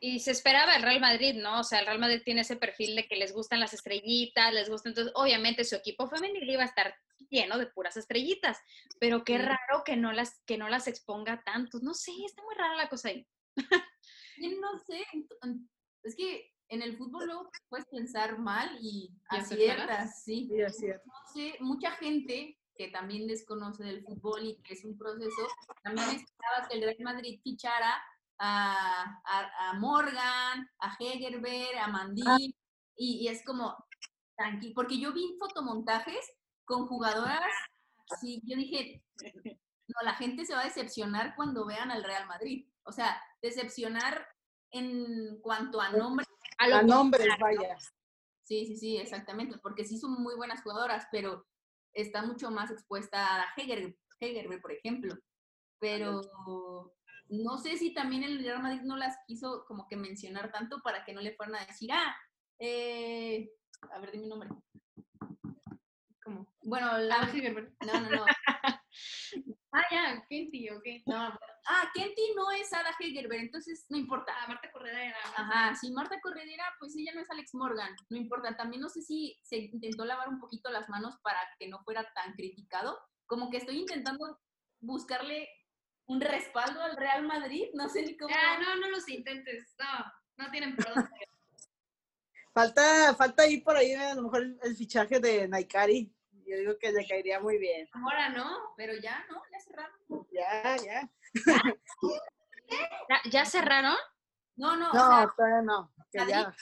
Y se esperaba el Real Madrid, ¿no? O sea, el Real Madrid tiene ese perfil de que les gustan las estrellitas, les gusta, entonces obviamente su equipo femenil iba a estar lleno de puras estrellitas, pero qué raro que no las que no las exponga tanto. No sé, está muy rara la cosa ahí. Yo no sé, es que en el fútbol luego puedes pensar mal y ¿Y aciertas, sí. Sí, es cierto. No sé, mucha gente que también desconoce del fútbol y que es un proceso, también esperaba que el Real Madrid fichara a, a- a Morgan, a Hegerberg, a Mandí, y, y es como, tranquilo, porque yo vi fotomontajes con jugadoras, sí, yo dije, no, la gente se va a decepcionar cuando vean al Real Madrid. O sea, decepcionar en cuanto a nombre. A A nombres, vaya. Sí, sí, sí, exactamente, porque sí son muy buenas jugadoras, pero está mucho más expuesta a Heger, Hegerberg, por ejemplo. Pero no sé si también el Real Madrid no las quiso como que mencionar tanto para que no le fueran a decir, ah, eh, a ver, dime un nombre. Como, Bueno, ah, la, Hegerberg. no, no, no. Ah, ya, Kenty, ok. No, ah, Kenty no es Ada Hegerberg, entonces no importa. Ah, Marta Corredera. Ajá, si Marta Corredera, pues ella no es Alex Morgan, no importa. También no sé si se intentó lavar un poquito las manos para que no fuera tan criticado. Como que estoy intentando buscarle un respaldo al Real Madrid, no sé ni cómo. Ah, no, no los intentes. No, no tienen perdón. Falta, falta ahí por ahí a lo mejor el, el fichaje de Naikari. Yo digo que le caería muy bien. Ahora no. Pero ya, ¿no? Ya cerraron. Ya, ya. ¿Ya, ya cerraron? No, no, o No, sea, todavía no. Que ya.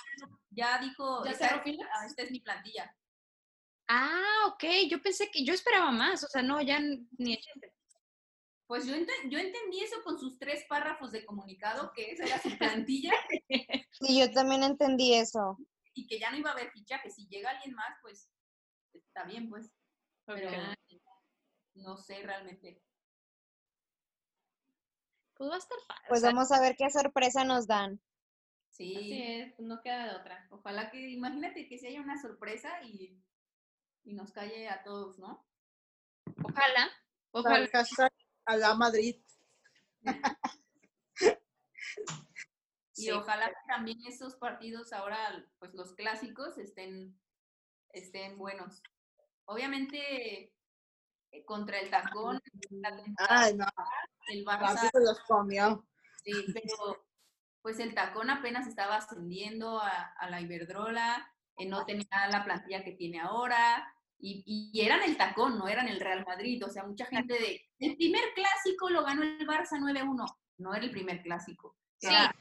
ya dijo, ¿Ya cerró filas? ah, esta es mi plantilla. Ah, ok. Yo pensé que yo esperaba más. O sea, no, ya ni el chiste. Pues yo, yo entendí eso con sus tres párrafos de comunicado, que esa era su plantilla Sí, yo también entendí eso. y que ya no iba a haber fichaje. Si llega alguien más, pues está bien, pues. Pero no sé realmente. Pues va a estar padre. Pues vamos a ver qué sorpresa nos dan. Sí. Así es, pues no queda de otra. Ojalá que, imagínate que si haya una sorpresa y, y nos calle a todos, ¿no? Ojalá, ojalá. A la Madrid. Y Sí, ojalá también esos partidos ahora, pues los clásicos, estén, estén buenos. Obviamente, eh, contra el tacón, Ay, no, el Barça, se los comió. sí, pero pues el tacón apenas estaba ascendiendo a, a la Iberdrola, eh, no tenía la plantilla que tiene ahora, y, y eran el tacón, no eran el Real Madrid. O sea, mucha gente de, el primer clásico lo ganó el Barça 9-1. No era el primer clásico. Sí, Era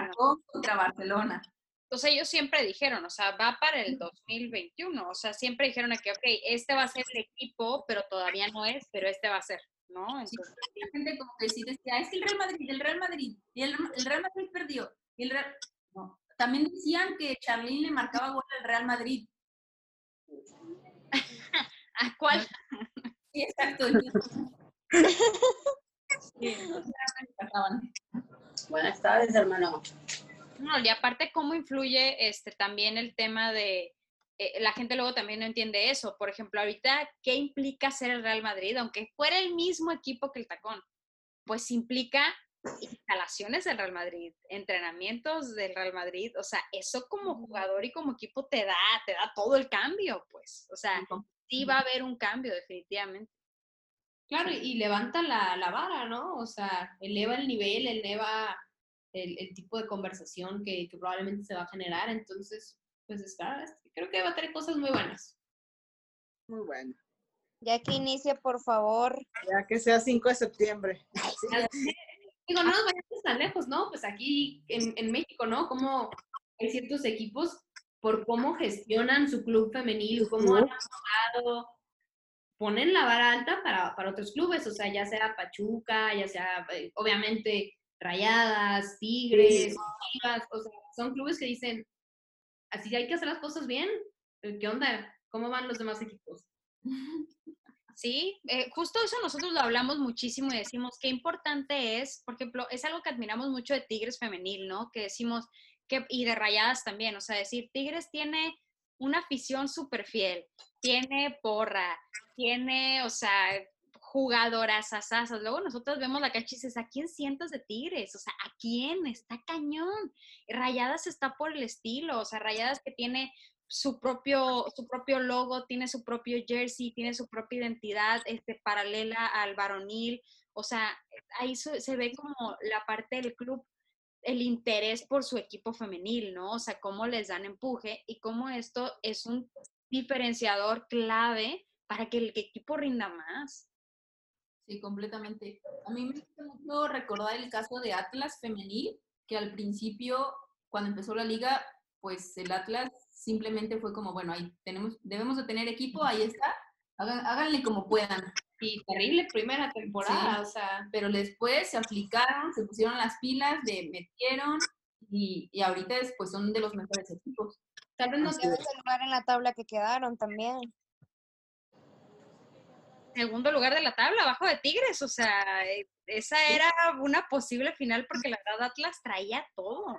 no. tacón contra Barcelona. O sea, ellos siempre dijeron, o sea, va para el 2021. O sea, siempre dijeron que, ok, este va a ser el equipo, pero todavía no es, pero este va a ser, ¿no? Sí, Entonces, la gente como que sí decía, es el Real Madrid, el Real Madrid, y el, el Real Madrid perdió. Y el Real... no. También decían que Charlín le marcaba gol al Real Madrid. ¿A cuál? Sí, exacto. Sí. Buenas tardes, hermano. No, y aparte, ¿cómo influye este, también el tema de, eh, la gente luego también no entiende eso. Por ejemplo, ahorita, ¿qué implica ser el Real Madrid? Aunque fuera el mismo equipo que el Tacón, pues implica instalaciones del Real Madrid, entrenamientos del Real Madrid, o sea, eso como jugador y como equipo te da, te da todo el cambio, pues, o sea, sí va a haber un cambio definitivamente. Claro, y, levanta la, la vara, ¿no? O sea, eleva el nivel, eleva el, el tipo de conversación que, que probablemente se va a generar. Entonces, pues está, creo que va a tener cosas muy buenas. Muy bueno. Ya que inicie, por favor. Ya que sea 5 de septiembre. Digo, no nos vayamos tan lejos, ¿no? Pues aquí en, en México, ¿no? Como hay ciertos equipos por cómo gestionan su club femenil, cómo han jugado, ponen la vara alta para, para otros clubes, o sea, ya sea Pachuca, ya sea, eh, obviamente, Rayadas, Tigres, Chivas, o sea, son clubes que dicen, así hay que hacer las cosas bien, eh, ¿qué onda? ¿Cómo van los demás equipos? Sí, eh, justo eso nosotros lo hablamos muchísimo y decimos qué importante es, por ejemplo, es algo que admiramos mucho de Tigres femenil, ¿no? Que decimos, y de Rayadas también, o sea, decir, Tigres tiene una afición súper fiel, tiene porra, tiene, o sea, jugadoras asasas. Luego nosotros vemos la cancha y dices, ¿a quién sientas de Tigres? O sea, ¿a quién? Está cañón. Rayadas está por el estilo, o sea, Rayadas que tiene su propio, su propio logo, tiene su propio jersey, tiene su propia identidad este, paralela al varonil. O sea, ahí se ve como la parte del club, el interés por su equipo femenil, ¿no? O sea, cómo les dan empuje y cómo esto es un diferenciador clave para que el equipo rinda más. Sí, completamente. A mí me gusta mucho recordar el caso de Atlas femenil, que al principio, cuando empezó la liga, pues el Atlas simplemente fue como, bueno, ahí tenemos, debemos de tener equipo, ahí está, háganle como puedan. Y terrible primera temporada, o sea, Pero después se aplicaron, se pusieron las pilas, de metieron y, y ahorita es, pues son de los mejores equipos. tal vez no es. Segundo lugar en la tabla que quedaron también. Segundo lugar de la tabla, abajo de Tigres, o sea, eh, esa era una posible final porque la verdad Atlas traía todo.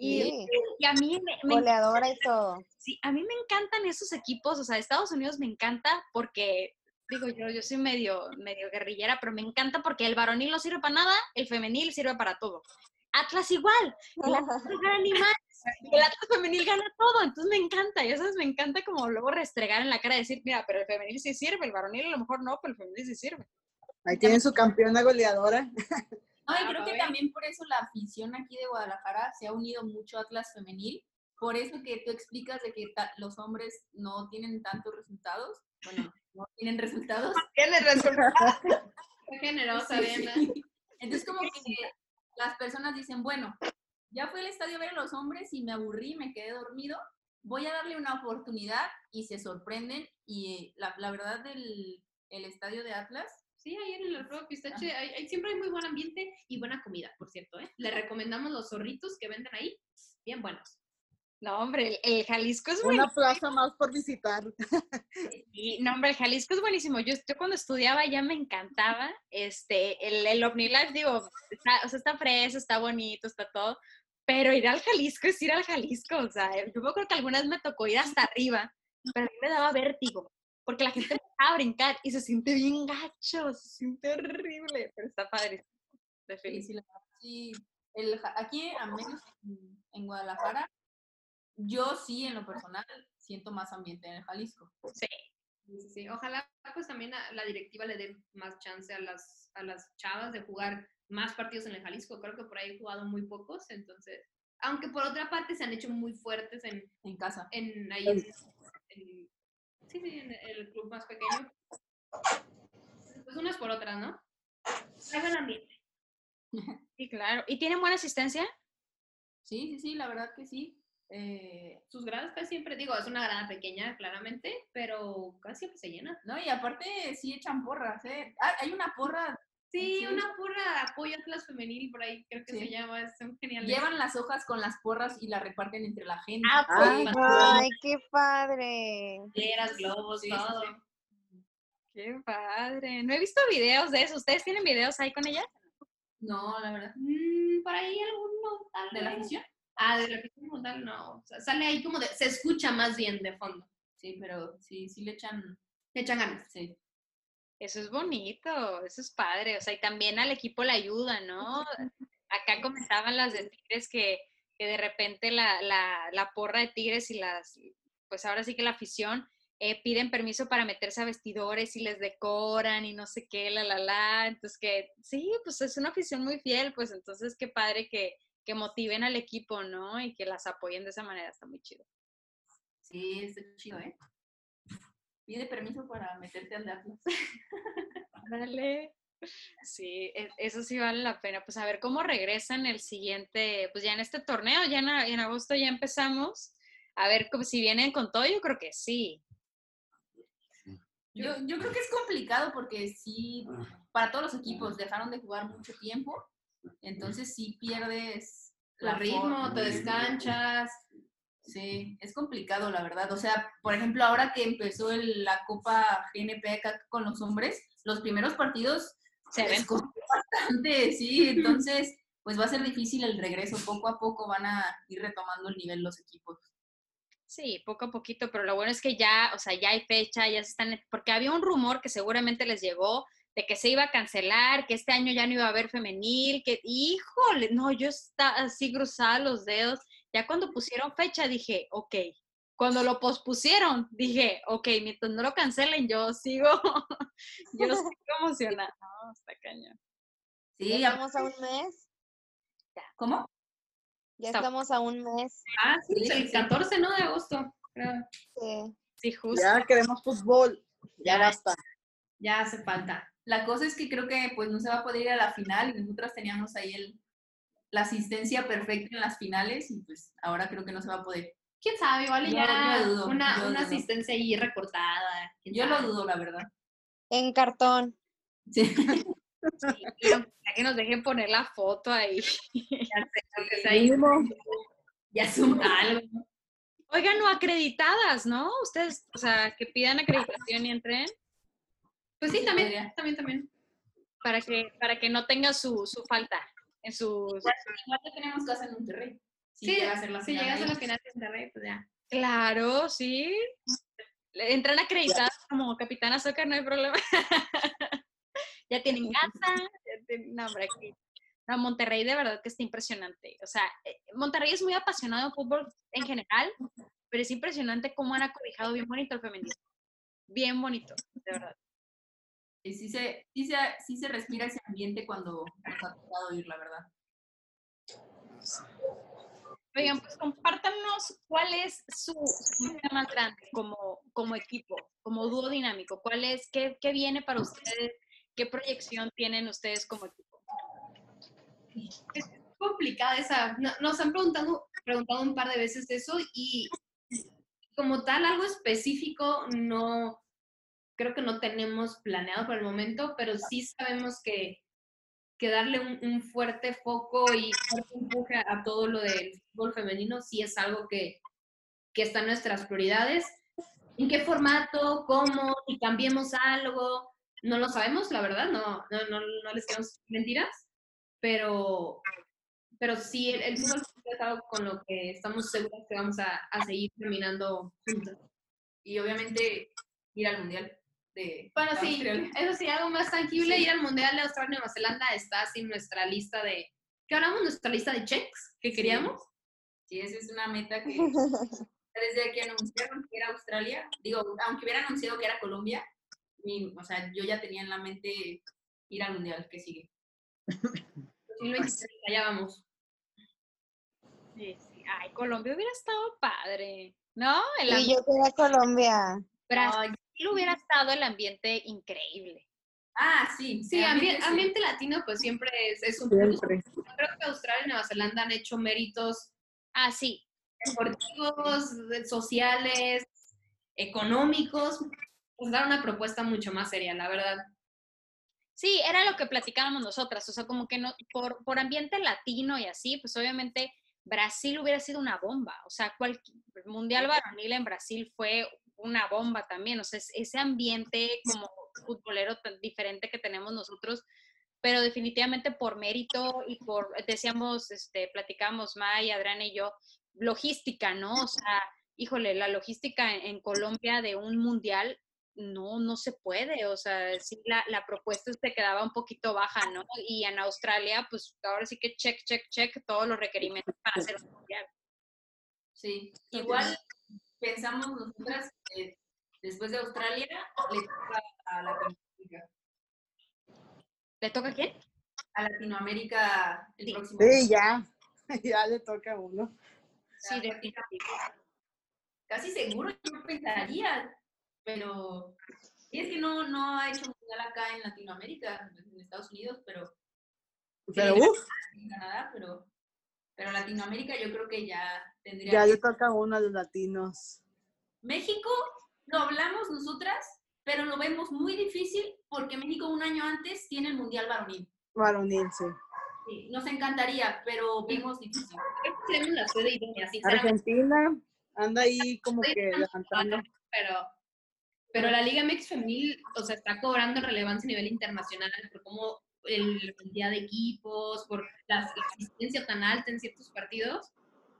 Y, Sí. y a mí me, me Goleadora y todo. Sí, a mí me encantan esos equipos, o sea, Estados Unidos me encanta porque, digo yo, yo soy medio, medio guerrillera, pero me encanta porque el varonil no sirve para nada, el femenil sirve para todo. Atlas igual, el Atlas más, el Atlas femenil gana todo, entonces me encanta, y eso me encanta como luego restregar en la cara y decir, mira, pero el femenil sí sirve, el varonil a lo mejor no, pero el femenil sí sirve. Ahí tienen su campeona goleadora. No, y Ah, creo que también por eso la afición aquí de Guadalajara se ha unido mucho a Atlas femenil. Por eso que tú explicas de que los hombres no tienen tantos resultados. Bueno, no tienen resultados. Tiene resultado. Qué generosa, Diana. sí. Entonces como que las personas dicen, bueno, ya fui al estadio a ver a los hombres y me aburrí, me quedé dormido, voy a darle una oportunidad y se sorprenden y la, la verdad del el estadio de Atlas, Sí, ayer en el Alfredo Pistache hay, hay- siempre hay muy buen ambiente y buena comida, por cierto, ¿eh? Le recomendamos los zorritos que venden ahí, bien buenos. No, hombre, el, el Jalisco es buenísimo. aplauso más por visitar. Y, no, hombre, el Jalisco es buenísimo. Yo, yo cuando estudiaba ya me encantaba. Este, el, el OmniLife, digo, está, o sea, está fresco, está bonito, está todo. Pero ir al Jalisco es ir al Jalisco. O sea, yo acuerdo que alguna vez me tocó ir hasta arriba, pero a mí me daba vértigo. Porque la gente empezaba a brincar y se siente bien gacho, se siente horrible, pero está padre. De Sí. El aquí, al menos en, en Guadalajara, yo sí, en lo personal, siento más ambiente en el Jalisco. Sí. Sí, sí. Ojalá pues también a la directiva le dé más chance a las, a las chavas de jugar más partidos en el Jalisco. Creo que por ahí he jugado muy pocos, entonces, aunque por otra parte se han hecho muy fuertes en, En casa. en ahí en, en- sí, sí, en el club más pequeño. Pues unas por otras, ¿no? Buen ambiente. Sí, claro. ¿Y tienen buena asistencia? Sí, sí, sí, la verdad que sí. Eh, Sus gradas casi siempre, digo, es una grada pequeña, claramente, pero casi siempre se llena. no, y aparte sí echan porras, ¿eh? Ah, hay una porra, Sí, Sí. una porra apoyo Atlas Femenil, por ahí creo que Sí. se llama, son geniales. llevan las hojas con las porras y las reparten entre la gente. Ah, Ay, pues, Ay, qué padre. banderas, globos, Sí, todo. sí. qué padre. No he visto videos de eso. ¿Ustedes tienen videos ahí con ella? No, la verdad. Mm, por ahí alguno tal ¿De la afición? Ah, de la afición como tal, no. O sea, sale ahí como de, se escucha más bien de fondo. Sí, pero sí, sí le echan, Le echan ganas. sí. Eso es bonito, eso es padre. O sea, y también al equipo le ayuda, ¿no? Acá comentaban las de Tigres que, que de repente la, la, la porra de Tigres y las, pues ahora sí que la afición eh, piden permiso para meterse a vestidores y les decoran y no sé qué, la, la, la. Entonces que sí, pues es una afición muy fiel, pues entonces qué padre que, que motiven al equipo, ¿no? Y que las apoyen de esa manera, está muy chido. Sí, está chido, ¿eh? Pide permiso para meterte al Atlas. Dale. Sí, e- eso sí vale la pena. Pues a ver cómo regresan el siguiente, pues ya en este torneo, ya en, agosto ya empezamos. A ver cómo- si vienen con todo, yo creo que sí. Yo, yo creo que es complicado porque sí, para todos los equipos dejaron de jugar mucho tiempo, entonces sí pierdes El ritmo, te descanchas. Sí, es complicado, la verdad. O sea, por ejemplo, ahora que empezó el- la Copa GNP acá con los hombres, los primeros partidos Se ven. bastante, sí. Entonces, pues va a ser difícil el regreso. Poco a poco van a ir retomando el nivel los equipos. Sí, poco a poquito, pero lo bueno es que ya, o sea, ya hay fecha, ya se están, porque había un rumor que seguramente les llegó de que se iba a cancelar, que este año ya no iba a haber femenil, que, híjole, no, yo estaba así cruzada los dedos. Ya cuando pusieron fecha dije, ok. Cuando lo pospusieron, dije, ok, mientras no lo cancelen, yo sigo, yo sigo emocionada. No, está cañón. Sí, Ya a- estamos a un mes. ¿cómo? Ya Está- estamos a un mes. Ah, sí, Sí, el sí. 14, ¿no? De agosto. creo. Sí. Sí, justo. Ya queremos fútbol. Ya Ya. basta. Ya hace falta. La cosa es que creo que pues no se va a poder ir a la final y nosotras teníamos ahí el, la asistencia perfecta en las finales y pues ahora creo que no se va a poder. ¿Quién sabe? Igual y Yo- ya yo dudo, una, yo una asistencia ahí recortada. Yo lo sabe. dudo, la verdad. En cartón. Sí. Ya que nos dejen poner la foto ahí. Sea ahí, ya suma algo. Oigan, no acreditadas, ¿no? Ustedes, o sea, que pidan acreditación y entren Pues sí, Sí, también, también, también. para que, para que no tenga su, su falta en sus... Igual ya tenemos casa en Monterrey. Si Sí, llega a ser la si final llegas a la final de Monterrey, pues ya. Claro, sí. Entran acreditadas como Capitana Soccer, no hay problema. ya tienen casa, ya tienen... No, hombre, aquí... No, Monterrey de verdad que está impresionante. O sea, eh, Monterrey es muy apasionado de fútbol en general, pero es impresionante cómo han acobijado bien bonito el femenino. Bien bonito, de verdad. Y sí se, sí, se, sí se respira ese ambiente cuando nos ha tocado ir, la verdad. Oigan, pues compártanos cuál es su, meta más grande como, como equipo, como dúo dinámico. ¿Cuál es, qué, qué viene para ustedes? ¿Qué proyección tienen ustedes como equipo? es complicada esa. no- Nos han preguntado, preguntado un par de veces eso y como tal, algo específico no, creo que no tenemos planeado por el momento, pero sí sabemos que, que darle un, un fuerte foco y fuerte empuje a, todo lo del fútbol femenino sí es algo que, que están nuestras prioridades. ¿En qué formato? ¿Cómo? Si cambiemos algo. No lo sabemos, la verdad, no, no, no, no les queremos mentiras, pero, pero sí, el, el fútbol es algo con lo que estamos seguros que vamos a, a seguir terminando juntos. Y obviamente ir al mundial de Bueno, sí, Australia. eso sí, algo más tangible, Sí. ir al Mundial de Australia y Nueva Zelanda está así en nuestra lista de... ¿Qué hablamos? Nuestra lista de checks que Sí. queríamos. Sí, esa es una meta que desde que anunciaron que era Australia, digo, aunque hubiera anunciado que era Colombia, mi- o sea, yo ya tenía en la mente ir al mundial que sigue. 2023, allá vamos. Sí, sí. Ay, Colombia hubiera estado padre, ¿no? El Y ambiente, yo quería Colombia. Brasil hubiera estado el ambiente increíble. Ah, sí. Sí, ambiente, sí. ambiente latino pues siempre es, es un plus. Siempre. Creo que Australia y Nueva Zelanda han hecho méritos Ah, sí. deportivos, de- sociales, económicos. Pues dar una propuesta mucho más seria, la verdad. Sí, era lo que platicábamos nosotras, o sea, como que no, por, por ambiente latino y así, pues obviamente Brasil hubiera sido una bomba, o sea, cual, el Mundial Varonil en Brasil fue una bomba también, o sea, es- ese ambiente como futbolero tan diferente que tenemos nosotros, pero definitivamente por mérito y por, decíamos, este, platicábamos May, Adriana y yo, logística, ¿no? O sea, híjole, la logística en, en Colombia de un mundial no, no se puede, o sea, sí, la, la propuesta se quedaba un poquito baja, ¿no? Y en Australia, pues ahora sí que check, check, check todos los requerimientos para hacer un mundial. Sí, igual pensamos nosotras que después de Australia le toca a Latinoamérica. ¿Le toca a quién? A Latinoamérica el Sí. próximo Sí, ya. Ya le toca a uno. Sí, definitivamente. Casi seguro yo pensaría, pero sí, es que no, no ha hecho mundial acá en Latinoamérica, en Estados Unidos, pero Pero Sí, uff, en Canadá, pero, pero Latinoamérica yo creo que ya tendría ya que- le toca uno a los latinos. México lo hablamos nosotras, pero lo vemos muy difícil porque México un año antes tiene el Mundial Varonil. Varonil, sí. Sí, nos encantaría, pero vemos difícil. Creo que tenemos la sede idónea, sinceramente. Argentina anda ahí como que levantando. pero, pero la Liga MX femenil, o sea, está cobrando relevancia a nivel internacional por cómo el, la cantidad de equipos, por la, asistencia tan alta en ciertos partidos.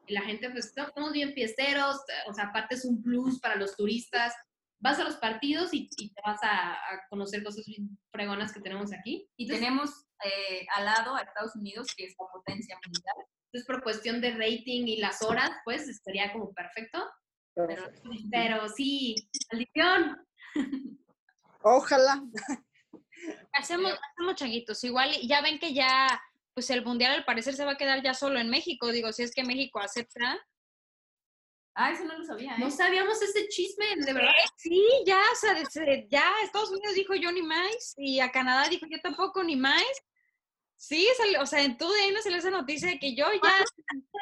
Y la gente, pues, estamos bien fiesteros, o sea, aparte es un plus para los turistas. Vas a los partidos y, y te vas a, a conocer cosas bien fregonas que tenemos aquí. Y Entonces, tenemos eh, al lado a Estados Unidos, que es la potencia mundial. entonces, por cuestión de rating y las horas, pues, estaría como perfecto. Pero, pero sí, maldición. Ojalá. Hacemos, hacemos changuitos, igual ya ven que ya, pues el mundial al parecer se va a quedar ya solo en México, digo, si es que México acepta. Ah, eso no lo sabía, ¿eh? No sabíamos ese chisme, de verdad. Sí, ya, o sea, desde- ya Estados Unidos dijo yo ni más y a Canadá dijo yo tampoco ni más. Sí, salió- o sea, en tu DN salió esa noticia de que yo ya,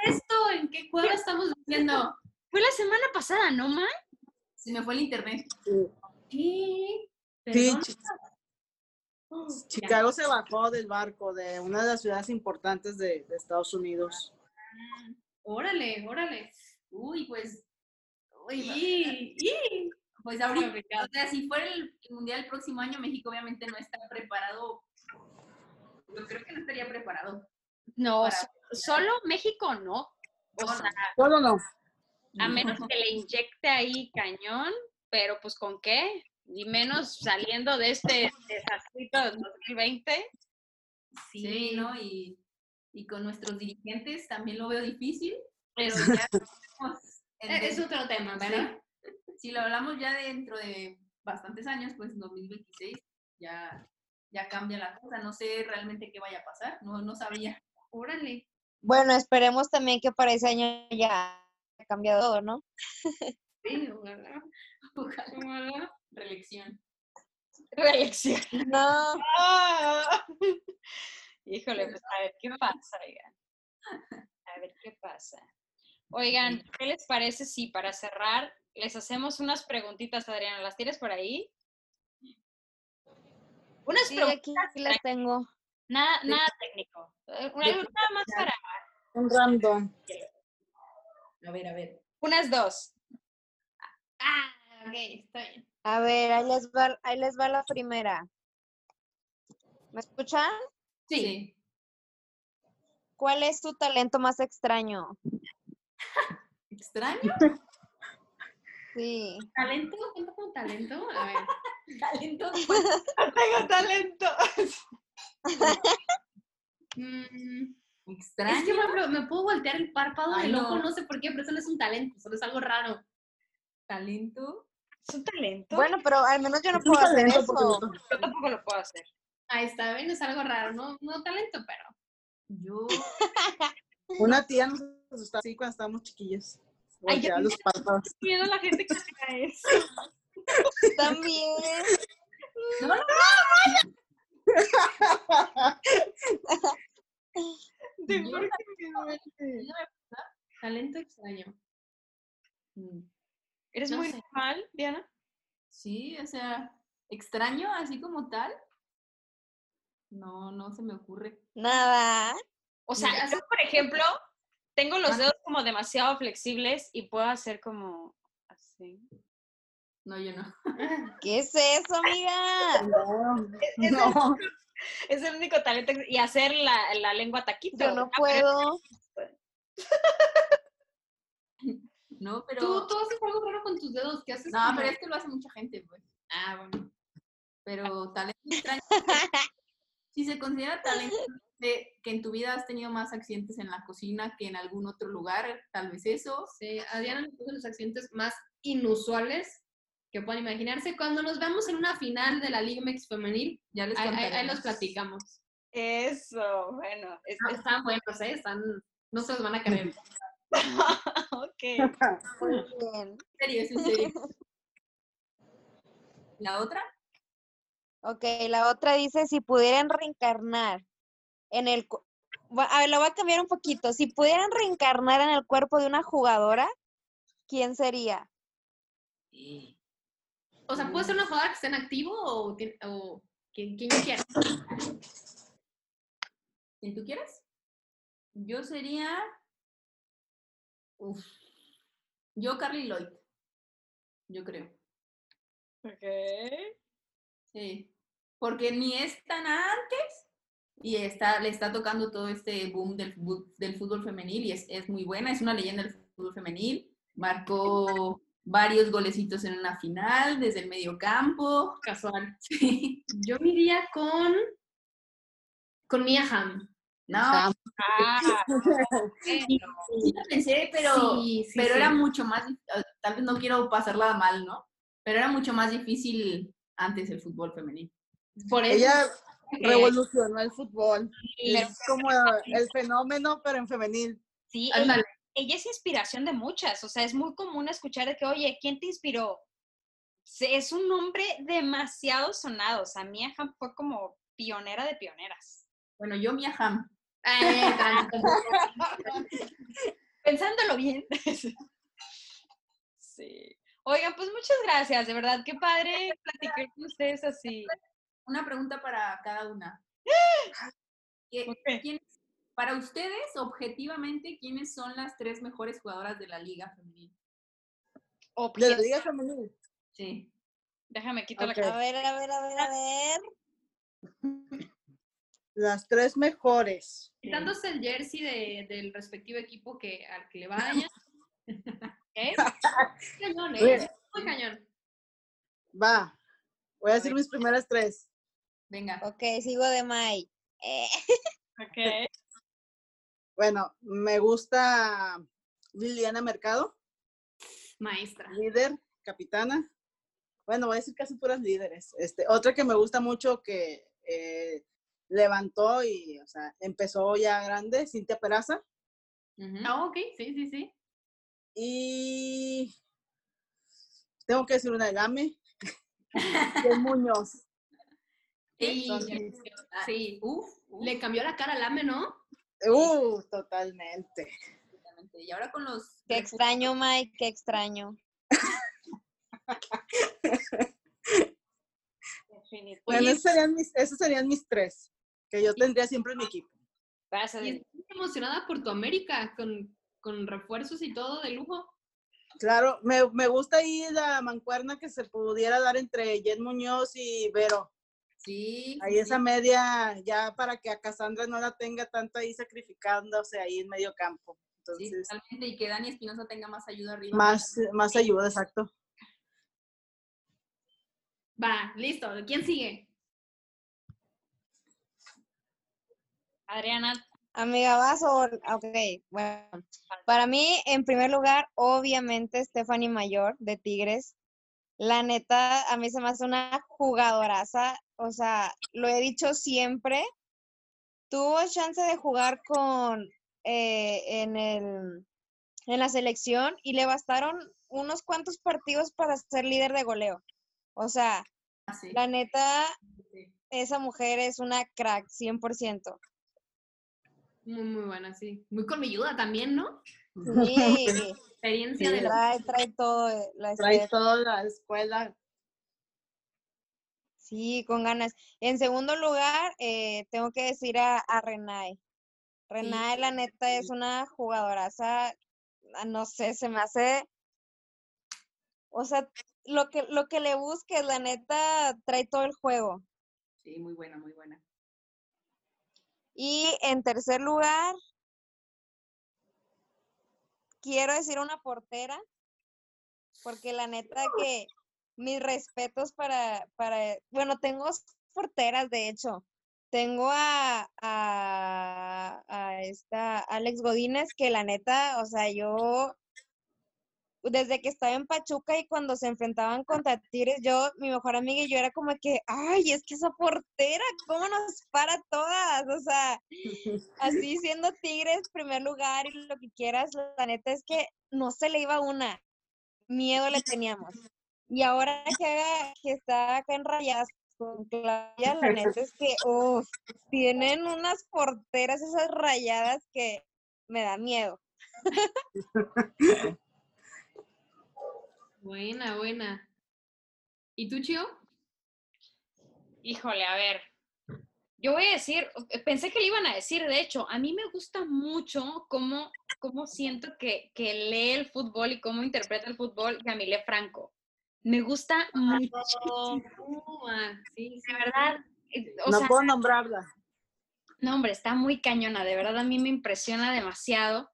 ¿Esto en qué cueva estamos diciendo? fue la semana pasada, ¿no, ma? Se me fue el internet. ¿Qué? Sí, Perdón. Chi- Chicago se bajó del barco de una de las ciudades importantes de, de Estados Unidos. Órale, órale. Uy, pues, uy, Y, y- pues ahorita, o sea, si fuera el, mundial el próximo año, México obviamente no está preparado. Yo creo que no estaría preparado. No, Para- solo México no. O sea, Solo no. a menos que le inyecte ahí cañón, pero pues con qué? Y menos saliendo de este desastrito del 2020. Sí, ¿no? Y, y con nuestros dirigentes también lo veo difícil, pero ya es otro tema, ¿verdad? si lo hablamos ya dentro de bastantes años, pues en 2026 ya, ya cambia la cosa. No sé realmente qué vaya a pasar, no, no sabría. Órale. Bueno, esperemos también que para ese año ya haya cambiado todo, ¿no? Sí, ojalá, Ojalá. Reelección. Reelección. No. Híjole, pues a ver qué pasa, oigan. A ver qué pasa. Oigan, ¿qué les parece si para cerrar les hacemos unas preguntitas, Adriana? ¿Las tienes por ahí? Unas Sí, aquí, preguntas, aquí las tengo. nada, nada técnico. Eh, una- Nada más para Un random. A ver, a ver. unas dos. Ah, ok, está bien. A ver, ahí les va, ahí les va la primera. ¿Me escuchan? Sí. ¿Cuál es tu talento más extraño? ¿Extraño? Sí. ¿Talento? ¿Cuenta como talento? A ver. ¿Talento? Tengo talento. Mm, ¿Extraño? es que, me puedo voltear el párpado Ay, del ojo, no. no sé por qué, pero eso no es un talento, solo es algo raro. ¿Talento? ¿Es un talento? Bueno, pero al menos yo no Es puedo hacer talento eso. yo tampoco lo puedo hacer. Ahí está, ven, es algo raro, no, no talento, pero. Yo. Una tía nos asustaba así cuando estábamos chiquillos. Ay, yo los párpados. Miedo a la gente que haga eso. También. No, no, ¿De Yo por qué? Talento extraño. ¿Eres No muy sé. normal, Diana? Sí, o sea, extraño así como tal. No, no se me ocurre. Nada. O sea, Mira, yo, por ejemplo, tengo los dedos como demasiado flexibles y puedo hacer como así. No, yo no. ¿Qué es eso, amiga? No, Es, no. el, es el único talento. Y hacer la, la lengua taquito. Yo no pero- puedo. No, pero. Tú, tú haces algo raro con tus dedos, ¿qué haces? No, como- pero es que lo hace mucha gente, pues. Ah, bueno. Pero talento extraño. si se considera talento de que en tu vida has tenido más accidentes en la cocina que en algún otro lugar, tal vez eso. Sí, a Diana le puso los accidentes más inusuales que puedan imaginarse. Cuando nos vemos en una final de la Liga MX femenil, Ya les ahí, ahí- los platicamos. Eso, bueno. es- Es- Están buenos, ¿eh? Están, no se los van a creer. ok. Muy bien. En serio, es en serio. ¿La otra? Ok, la otra dice, si pudieran reencarnar en el... A ver, lo voy a cambiar un poquito. Si pudieran reencarnar en el cuerpo de una jugadora, ¿quién sería? O sea, puede ser una jugadora que esté en activo o, o quien, quien yo quiera. ¿Quién tú quieres? Yo sería. Uf. Yo, Carly Lloyd. Yo creo. Ok. Sí. Porque ni es tan antes y está, le está tocando todo este boom del, del fútbol femenil y es, es muy buena, es una leyenda del fútbol femenil. Marcó varios golecitos en una final desde el medio campo. Casual. Sí. Yo me iría con. con Mia Hamm. No, Ah, sí lo pensé, pero, Sí, sí, pero sí. era mucho más, eh, tal vez no quiero pasarla mal, ¿no? Pero era mucho más difícil antes el fútbol femenil. Por eso. Ella revolucionó el fútbol. Es como el fenómeno, pero en femenil. sí, ella, Ándale. ella es inspiración de muchas. O sea, es muy común escuchar de que, oye, ¿quién te inspiró? Es un nombre demasiado sonado. O sea, Mia Hamm fue como pionera de pioneras. Bueno, yo Mia Hamm. Eh, Pensándolo bien. sí. Oigan, pues muchas gracias, de verdad, qué padre platicar con ustedes así. Una pregunta para cada una. ¿Qué- Ok. quién- para ustedes, objetivamente, ¿quiénes son las tres mejores jugadoras de la liga femenil? De la Liga Femenil. Sí. Déjame quitar la A ver, a ver, a ver, a ver. Las tres mejores. Quitándose el jersey de- del respectivo equipo que, al que le vaya. ¿eh? Cañón. ¿eh? Muy cañón. Va. Voy a decir mis primeras tres. Venga. Ok, sigo de May. Eh, Ok. Bueno, me gusta Liliana Mercado, Maestra. líder, capitana. Bueno, voy a decir casi puras líderes. Este, otra que me gusta mucho que eh, levantó y, o sea, empezó ya grande, Cintia Peraza. Ujú. Ah, ok, sí, sí, sí. Y tengo que decir una de Game, de Muñoz. Y- Son Sí. Uf, uf, Le cambió la cara al AME, ¿no? Uh, totalmente. Y ahora con los qué extraño, Mike, qué extraño. Bueno, esos serían, mis, esos serían mis tres, que yo tendría siempre en mi equipo. Y estoy emocionada por tu América, con, con refuerzos y todo de lujo. Claro, me, me gusta ahí la mancuerna que se pudiera dar entre Jen Muñoz y Vero. Sí. Ahí sí, esa sí. media, ya para que a Cassandra no la tenga tanto ahí sacrificándose ahí en medio campo. Sí, Entonces, totalmente. Y que Dani Espinosa tenga más ayuda arriba. más, más ayuda, exacto. Va, listo. ¿Quién sigue? Adriana, Amiga, vas o... Ok, bueno. Para mí, en primer lugar, obviamente, Stephanie Mayor de Tigres. La neta, a mí se me hace una jugadoraza. O sea, lo he dicho siempre. Tuvo chance de jugar con eh, en el en la selección y le bastaron unos cuantos partidos para ser líder de goleo. O sea, Ah, sí. la neta, esa mujer es una crack, 100%. Muy, muy buena, sí. Muy colmilluda también, ¿no? Sí, Experiencia Sí, de la... trae, trae todo eh, la Trae toda la escuela. Sí, con ganas. En segundo lugar, eh, tengo que decir a, a Renai. Renai, la neta, es una jugadoraza, ah, no sé, se me hace, o sea, lo que, lo que le busques, la neta, trae todo el juego. Sí, muy buena, muy buena. Y en tercer lugar, quiero decir una portera, porque la neta que mis respetos para, para, bueno, tengo porteras, de hecho. Tengo a, a, a esta Alex Godínez, que la neta, o sea, yo desde que estaba en Pachuca y cuando se enfrentaban contra Tigres, yo, mi mejor amiga y yo era como que, ay, es que esa portera, ¿cómo nos para todas? O sea, así siendo Tigres primer lugar y lo que quieras, la neta es que no se le iba una, miedo le teníamos. Y ahora que, que está acá en Rayadas con Claudia, la neta es que, uff, tienen unas porteras esas rayadas que me da miedo. Buena, buena. ¿Y tú, Chio? híjole, a ver. Yo voy a decir, eh, pensé que le iban a decir, de hecho, a mí me gusta mucho cómo, cómo siento que, que lee el fútbol y cómo interpreta el fútbol Yamile Franco. Me gusta mucho, Oh, sí, de verdad. eh, O no sea, puedo nombrarla. No, hombre, está muy cañona, de verdad a mí me impresiona demasiado.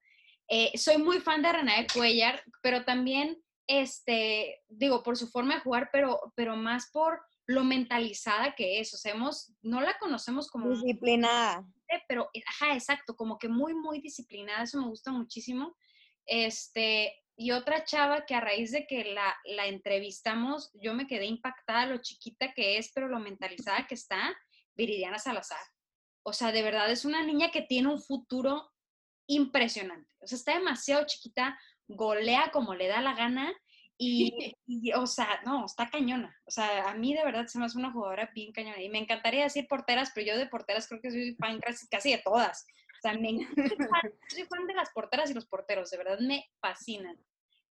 Eh, soy muy fan de Renae Cuellar, pero también, este, digo, por su forma de jugar, pero, pero más por lo mentalizada que es. O sea, hemos, no la conocemos como, Disciplinada. pero, ajá, exacto, como que muy, muy disciplinada, eso me gusta muchísimo. Este, y otra chava que a raíz de que la, la entrevistamos, yo me quedé impactada lo chiquita que es, pero lo mentalizada que está, Viridiana Salazar. O sea, de verdad es una niña que tiene un futuro impresionante. O sea, está demasiado chiquita, golea como le da la gana y, y, o sea, no, está cañona. O sea, a mí de verdad se me hace una jugadora bien cañona. Y me encantaría decir porteras, pero yo de porteras creo que soy fan casi, casi de todas. O sea, me encanta, soy fan de las porteras y los porteros, de verdad me fascinan.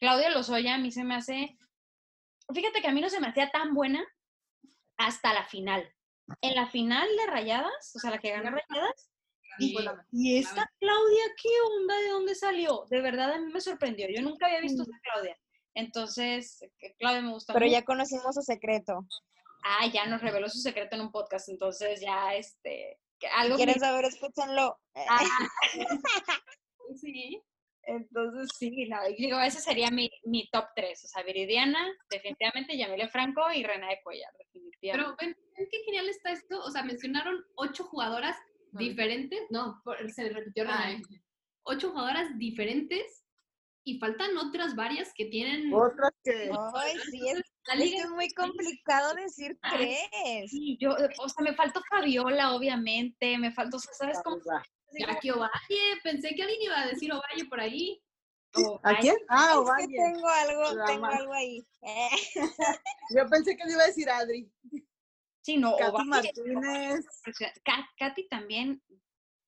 Claudia Lozoya a mí se me hace, fíjate que a mí no se me hacía tan buena hasta la final. En la final de Rayadas, o sea, la que ganó Rayadas, y, esta Claudia, ¿qué onda? ¿De dónde salió? De verdad a mí me sorprendió. Yo nunca había visto a esta Claudia. Entonces, Claudia me gusta Pero mucho. ya conocimos su secreto. Ah, ya nos reveló su secreto en un podcast, entonces ya, este, algo ¿Quieren saber? Escúchenlo. Ah, Sí. entonces sí, no, digo, ese sería mi, mi top 3, o sea, Viridiana, definitivamente, Yamile Franco y Reina de Cuellar, definitivamente. Pero ven, ven qué genial está esto. O sea, mencionaron ocho jugadoras. Diferentes. No, se repitió Ah, Renae. Ocho jugadoras diferentes y faltan otras varias que tienen. Otras que Ay, sí, es, La es liga que es muy complicado decir Ay, tres. Sí, yo, o sea, me faltó Fabiola, obviamente, me faltó, o sea, ¿sabes cómo? Ah, Jackie Ovalle, pensé que alguien iba a decir Ovalle por ahí. ¿A quién? Ah, Es que Ovalle. tengo algo, tengo algo ahí. Eh, Yo pensé que le iba a decir Adri. Sí, no, Katy Martínez. Ka- Katy también,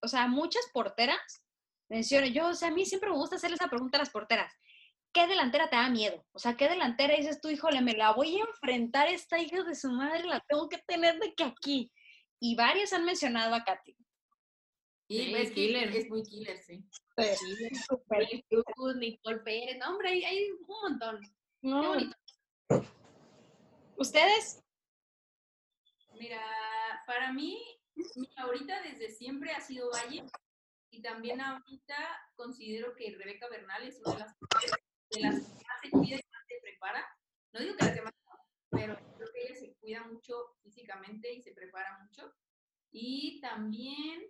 o sea, muchas porteras, menciono, yo, o sea, a mí siempre me gusta hacerle esa pregunta a las porteras. ¿Qué delantera te da miedo? O sea, ¿qué delantera dices tú, híjole, me la voy a enfrentar esta hija de su madre, la tengo que tener de que aquí? Y varias han mencionado a Katy. Y Sí, es killer. es muy killer, sí. Super Cruz, Nicole Pérez, no, hombre, hay, hay un montón. Qué bonito. ¿Ustedes? Mira, para mí, mi favorita desde siempre ha sido Valle. Y también ahorita considero que Rebeca Bernal es una de las, de las que más se cuida y más se prepara. No digo que las demás no, pero creo que ella se cuida mucho físicamente y se prepara mucho. Y también,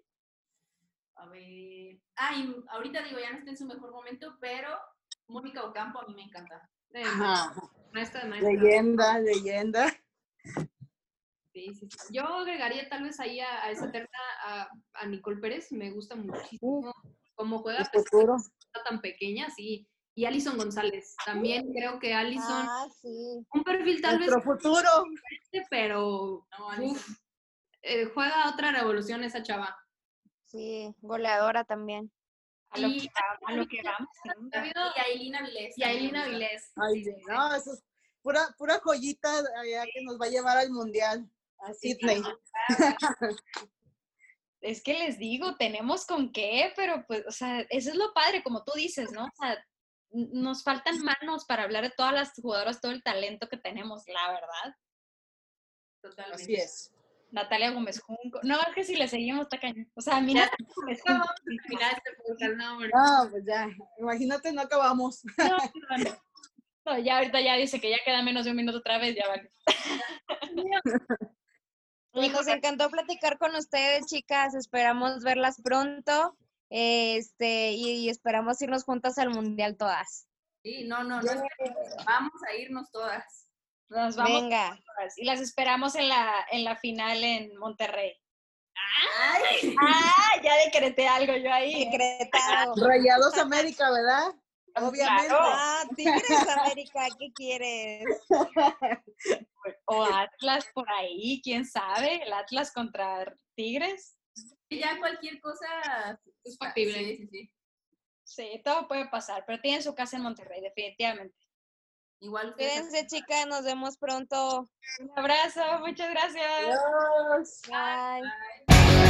a ver, ah, y ahorita digo, ya no está en su mejor momento, pero Mónica Ocampo a mí me encanta. Ajá. maestra de maestra. Leyenda, leyenda. Sí, sí, sí. Yo agregaría tal vez ahí a, a esa terna a, a Nicole Pérez, me gusta muchísimo cómo juega, pesar futuro. tan pequeña, sí. Y Alison González, también creo que Alison, Ah, sí. un perfil tal vez Nuestro futuro. diferente, pero No, uf, eh, juega otra revolución esa chava. Sí, goleadora también. A lo Y- que, a lo que vamos. Y a Elina Vilés. y a Elina. Vilés. Ay, sí, sí, sí. no, eso es pura, pura joyita allá que nos va a llevar al mundial. A Sydney. Es que les digo, tenemos con qué, pero pues, o sea, eso es lo padre, como tú dices, ¿no? O sea, nos faltan manos para hablar de todas las jugadoras, todo el talento que tenemos, la verdad. Totalmente. Así es. Natalia Gómez Junco. No, es que si le seguimos está cañón. O sea, mira, Natalia Gómez ¿Cómo Junco. vamos a terminar este? No. No, pues ya. Imagínate, no acabamos. No, no, no. No, ya ahorita ya dice que ya queda menos de un minuto otra vez, ya vale. Y nos encantó platicar con ustedes, chicas. Esperamos verlas pronto. Este, y, y esperamos irnos juntas al mundial todas. Sí, no, no, no. Vamos a irnos todas. Nos vamos Venga. todas y las esperamos en la, en la final en Monterrey. Ah, ya decreté algo yo ahí. ¿eh? Decretado. Rayados América, ¿verdad? Obviamente. Claro. Ah, Tigres América, ¿qué quieres? O Atlas por ahí, quién sabe, el Atlas contra Tigres. Ya cualquier cosa Es factible. Sí, sí, sí. Sí, todo puede pasar, pero tienen su casa en Monterrey, definitivamente. Igual. Cuídense, chicas. Nos vemos pronto. Un abrazo, muchas gracias. Adiós. Bye. Y